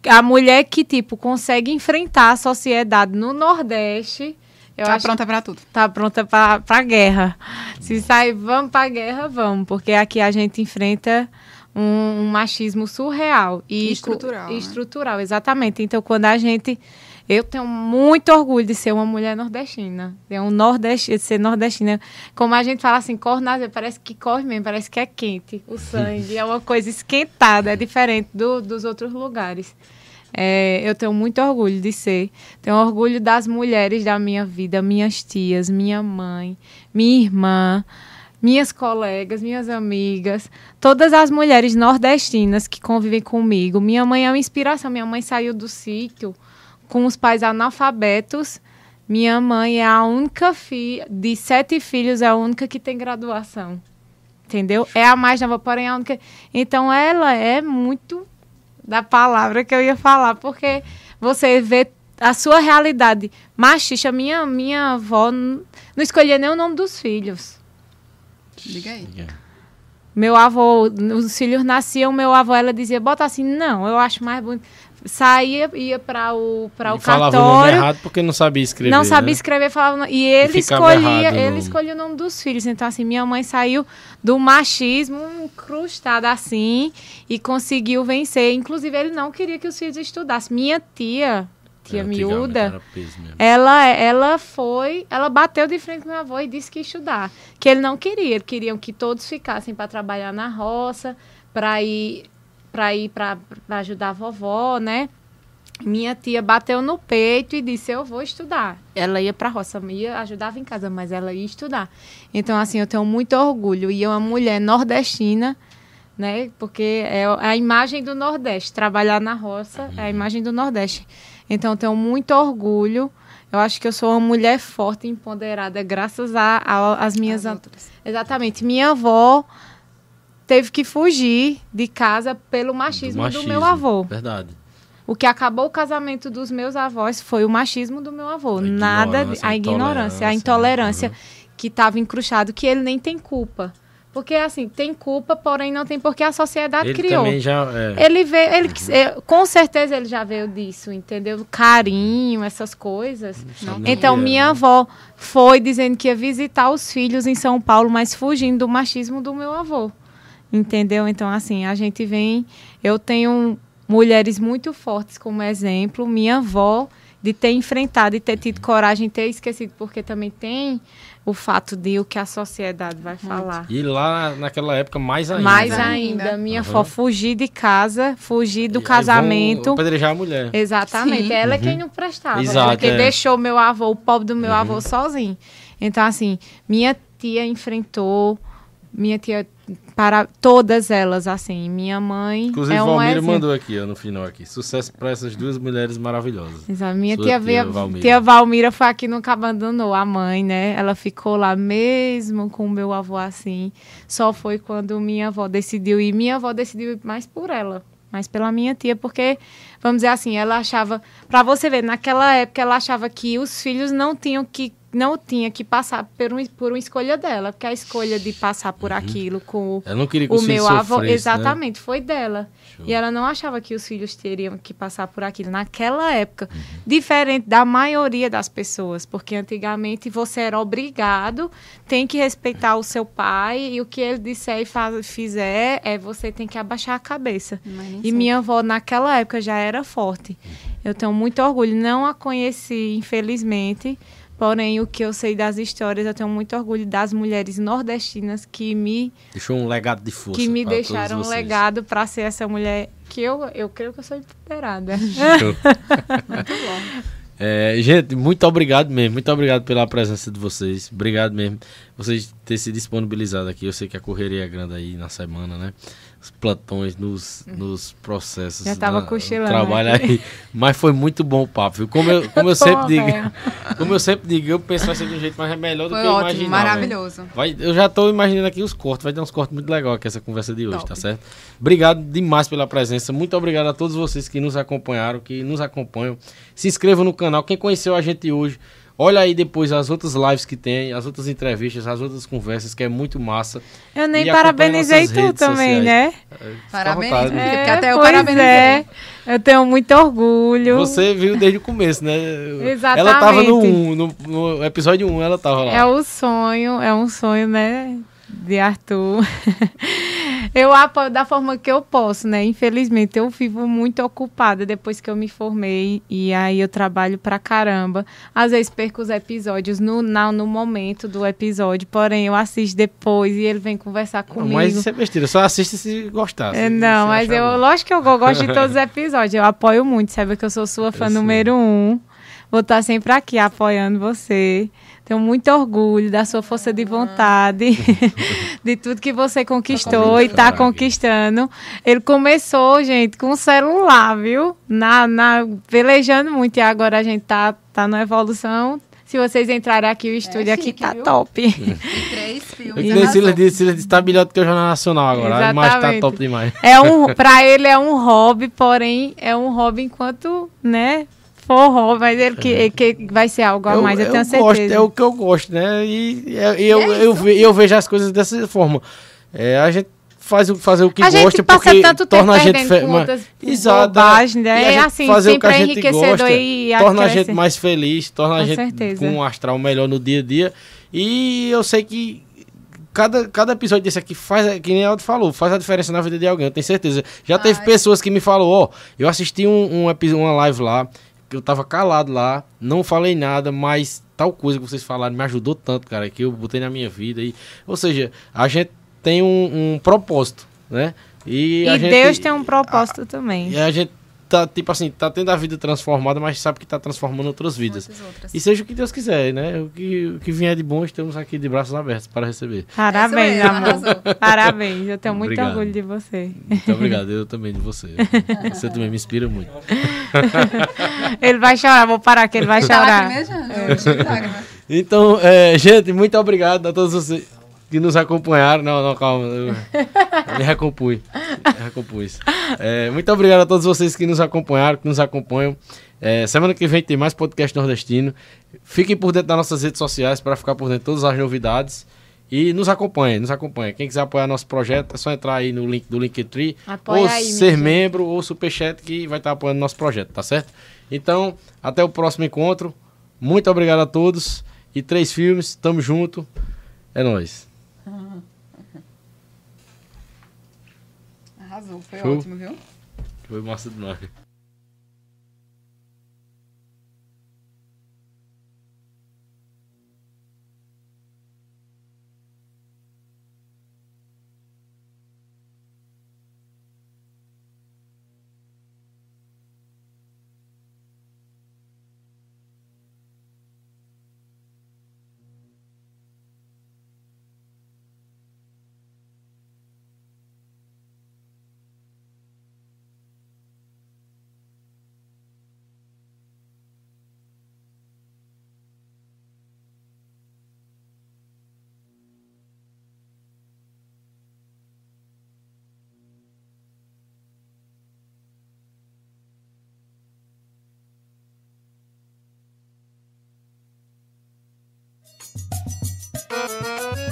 A mulher que, tipo, consegue enfrentar a sociedade no Nordeste. Eu Tá acho pronta pra tudo. tá pronta pra, pra guerra. Se sair, vamos pra guerra, vamos. Porque aqui a gente enfrenta um, um machismo surreal. E E estrutural, co- né? Estrutural, exatamente. Então, quando a gente... Eu tenho muito orgulho de ser uma mulher nordestina. De, um nordeste, de ser nordestina. Como a gente fala assim, corre na parece que corre mesmo, parece que é quente. O sangue é uma coisa esquentada, é diferente do, dos outros lugares. É, eu tenho muito orgulho de ser. Tenho orgulho das mulheres da minha vida, minhas tias, minha mãe, minha irmã, minhas colegas, minhas amigas, todas as mulheres nordestinas que convivem comigo. Minha mãe é uma inspiração. Minha mãe saiu do sítio com os pais analfabetos. Minha mãe é a única filha, de sete filhos, é a única que tem graduação. Entendeu? É a mais nova, porém é a única. Então ela é muito da palavra que eu ia falar, porque você vê a sua realidade machista. Minha, minha avó não escolhia nem o nome dos filhos. Diga aí. Meu avô, os filhos nasciam, meu avô, ela dizia, bota assim, não, eu acho mais bonito. Saía, ia para o, pra o E falava o nome cartório, errado porque não sabia escrever. não sabia né? escrever, falava. E ele ficava escolhia, ele nome. escolhia o nome dos filhos. Então, assim, minha mãe saiu do machismo incrustada assim e conseguiu vencer. Inclusive, ele não queria que os filhos estudassem. Minha tia, tia É, miúda, ela, ela foi, ela bateu de frente com meu avô e disse que ia estudar. Que ele não queria, ele queria que todos ficassem para trabalhar na roça, para ir para ir para ajudar a vovó, né? Minha tia bateu no peito e disse: Eu vou estudar. Ela ia para a roça, ia, ajudava em casa, mas ela ia estudar. Então, assim, eu tenho muito orgulho. E é uma mulher nordestina, né? Porque é a imagem do Nordeste. Trabalhar na roça é a imagem do Nordeste. Então, eu tenho muito orgulho. Eu acho que eu sou uma mulher forte e empoderada, graças às minhas. As outras. Exatamente. Minha avó teve que fugir de casa pelo machismo do, meu avô. Verdade. O que acabou o casamento dos meus avós foi o machismo do meu avô. A Nada, de- a ignorância, a intolerância, intolerância né? que estava encruxado, que ele nem tem culpa. Porque, assim, tem culpa, porém não tem porque a sociedade Ele criou. também já. É, Ele veio, ele, eh, com certeza ele já veio disso, entendeu? Carinho, essas coisas. sabe nem Então, o que é, minha né? avó foi dizendo que ia visitar os filhos em São Paulo, mas fugindo do machismo do meu avô. Entendeu? Então, assim, a gente vem. Eu tenho mulheres muito fortes como exemplo. Minha avó, de ter enfrentado e ter tido coragem de ter esquecido, porque também tem o fato de o que a sociedade vai falar. E lá naquela época mais ainda. Mais ainda, minha avó fugir de casa, fugir do E casamento. apedrejar a mulher. Exatamente. Sim. Ela é quem não prestava. Exato, porque é. deixou meu avô, o pobre do meu Uhum. avô, sozinho. Então, assim, minha tia enfrentou, minha tia, para todas elas, assim. Minha mãe. Inclusive, é um Valmira exemplo. mandou aqui, ó, no final aqui. Sucesso para essas duas mulheres maravilhosas. Exato. Minha Sua tia tia, Valmira. tia Valmira foi aqui nunca abandonou a mãe, né? Ela ficou lá mesmo com o meu avô assim. Só foi quando minha avó decidiu ir. Minha avó decidiu ir mais por ela, mais pela minha tia, porque, vamos dizer assim, ela achava. Pra você ver, naquela época ela achava que os filhos não tinham que. Não tinha que passar por, um, por uma escolha dela, porque a escolha de passar por aquilo com o Ela não queria que o meu avô, né? exatamente, foi dela. Show. E ela não achava que os filhos teriam que passar por aquilo naquela época, Uhum. diferente da maioria das pessoas, porque antigamente você era obrigado, tem que respeitar o seu pai e o que ele disser e faz, fizer é você tem que abaixar a cabeça. E minha avó naquela época já era forte. Eu tenho muito orgulho, não a conheci, infelizmente. Porém, o que eu sei das histórias, eu tenho muito orgulho das mulheres nordestinas que me Deixou um legado de força. que me deixaram um legado para ser essa mulher que eu, eu creio que eu sou empoderada. Show. É, gente, muito obrigado mesmo. Muito obrigado pela presença de vocês. Obrigado mesmo. Vocês terem se disponibilizado aqui. Eu sei que a correria é grande aí na semana, né? Os plantões nos, nos processos. Já tava na- cochilando Trabalho aqui. aí. Mas foi muito bom o papo, viu? Como eu, como eu sempre digo. velho. Como eu sempre digo, eu penso que vai ser de um jeito mais é melhor do Foi que eu ótimo, imaginava. maravilhoso. Vai, eu já tô imaginando aqui os cortes, vai ter uns cortes muito legais aqui essa conversa de hoje, Top. tá certo? Obrigado demais pela presença, muito obrigado a todos vocês que nos acompanharam, que nos acompanham. Se inscrevam no canal, quem conheceu a gente hoje, olha aí depois as outras lives que tem, as outras entrevistas, as outras conversas, que é muito massa. Eu nem E parabenizei tu também, sociais. né? É, Parabéns, vontade. filha, porque até eu pois parabenizei. é. Eu tenho muito orgulho. Você viu desde o começo, né? Exatamente. Ela tava no, um, no, no episódio 1, ela tava lá. É o sonho, é um sonho, né? De Arthur. Eu apoio da forma que eu posso, né? Infelizmente, eu vivo muito ocupada depois que eu me formei e aí eu trabalho pra caramba. Às vezes perco os episódios no, na- no momento do episódio, porém eu assisto depois e ele vem conversar Não, comigo. mas isso é besteira, só assiste se gostar. se- É, não, se mas eu, bom. lógico que eu go- gosto de todos os episódios. Eu apoio muito, sabe que eu sou sua fã Eu sei. número um. Vou estar sempre aqui apoiando você. Tenho muito orgulho da sua força de vontade, de tudo que você conquistou e está conquistando. Ele começou, gente, com um celular, viu? Na, na, velejando muito e agora a gente tá, tá na evolução. Se vocês entrarem aqui, o estúdio aqui chique, tá viu? top. E três filmes. que nem Silas disse, Silas disse, tá melhor do que o Jornal Nacional agora. Mas tá Exatamente. top demais. É um, para ele é um hobby, porém é um hobby enquanto, né, for hobby, mas ele que, que vai ser algo a mais, eu, tenho certeza. gosto, é o que eu gosto, né? E, e eu, eu, é eu, eu vejo as coisas dessa forma. É, a gente faz o, fazer o que a gosta porque tanto tempo torna a gente fe- outras Exato, bobagens, é. né? E a É gente assim, fazer o que a é gente gosta, e torna a gente mais feliz, torna a Com gente certeza. com um astral melhor no dia a dia. E eu sei que cada, cada episódio desse aqui faz, que nem Aldo falou, faz a diferença na vida de alguém, eu tenho certeza. Já teve Faz. pessoas que me falou, ó, eu assisti um, um uma live lá, eu tava calado lá, não falei nada, mas tal coisa que vocês falaram me ajudou tanto, cara, que eu botei na minha vida. E, ou seja, a gente tem um, um propósito, né? E, E a gente, Deus tem um propósito também. E a gente tá, tipo assim, tá tendo a vida transformada, mas sabe que tá transformando outras vidas. Outras. E seja o que Deus quiser, né? O que, o que vier de bom, estamos aqui de braços abertos para receber. Parabéns, mesmo, amor. arrasou. Parabéns. Eu tenho muito Obrigado. orgulho de você. Muito obrigado, eu também de você. Você também me inspira muito. Ele vai chorar, vou parar que ele vai Tá chorar. de lágrimas. Então, é, gente, muito obrigado a todos vocês que nos acompanharam. Não, não, calma. Eu, eu me recompus. Recompus. É, muito obrigado a todos vocês que nos acompanharam, que nos acompanham. É, semana que vem tem mais podcast nordestino. Fiquem por dentro das nossas redes sociais para ficar por dentro de todas as novidades. E nos acompanhem, nos acompanhem. Quem quiser apoiar nosso projeto, é só entrar aí no link do Linktree. Apoia ou aí, ser membro ou superchat que vai estar apoiando nosso projeto, tá certo? Então, até o próximo encontro. Muito obrigado a todos. E três filmes, tamo junto. É nóis. Arrasou, foi Show. ótimo, viu? Foi massa demais. Música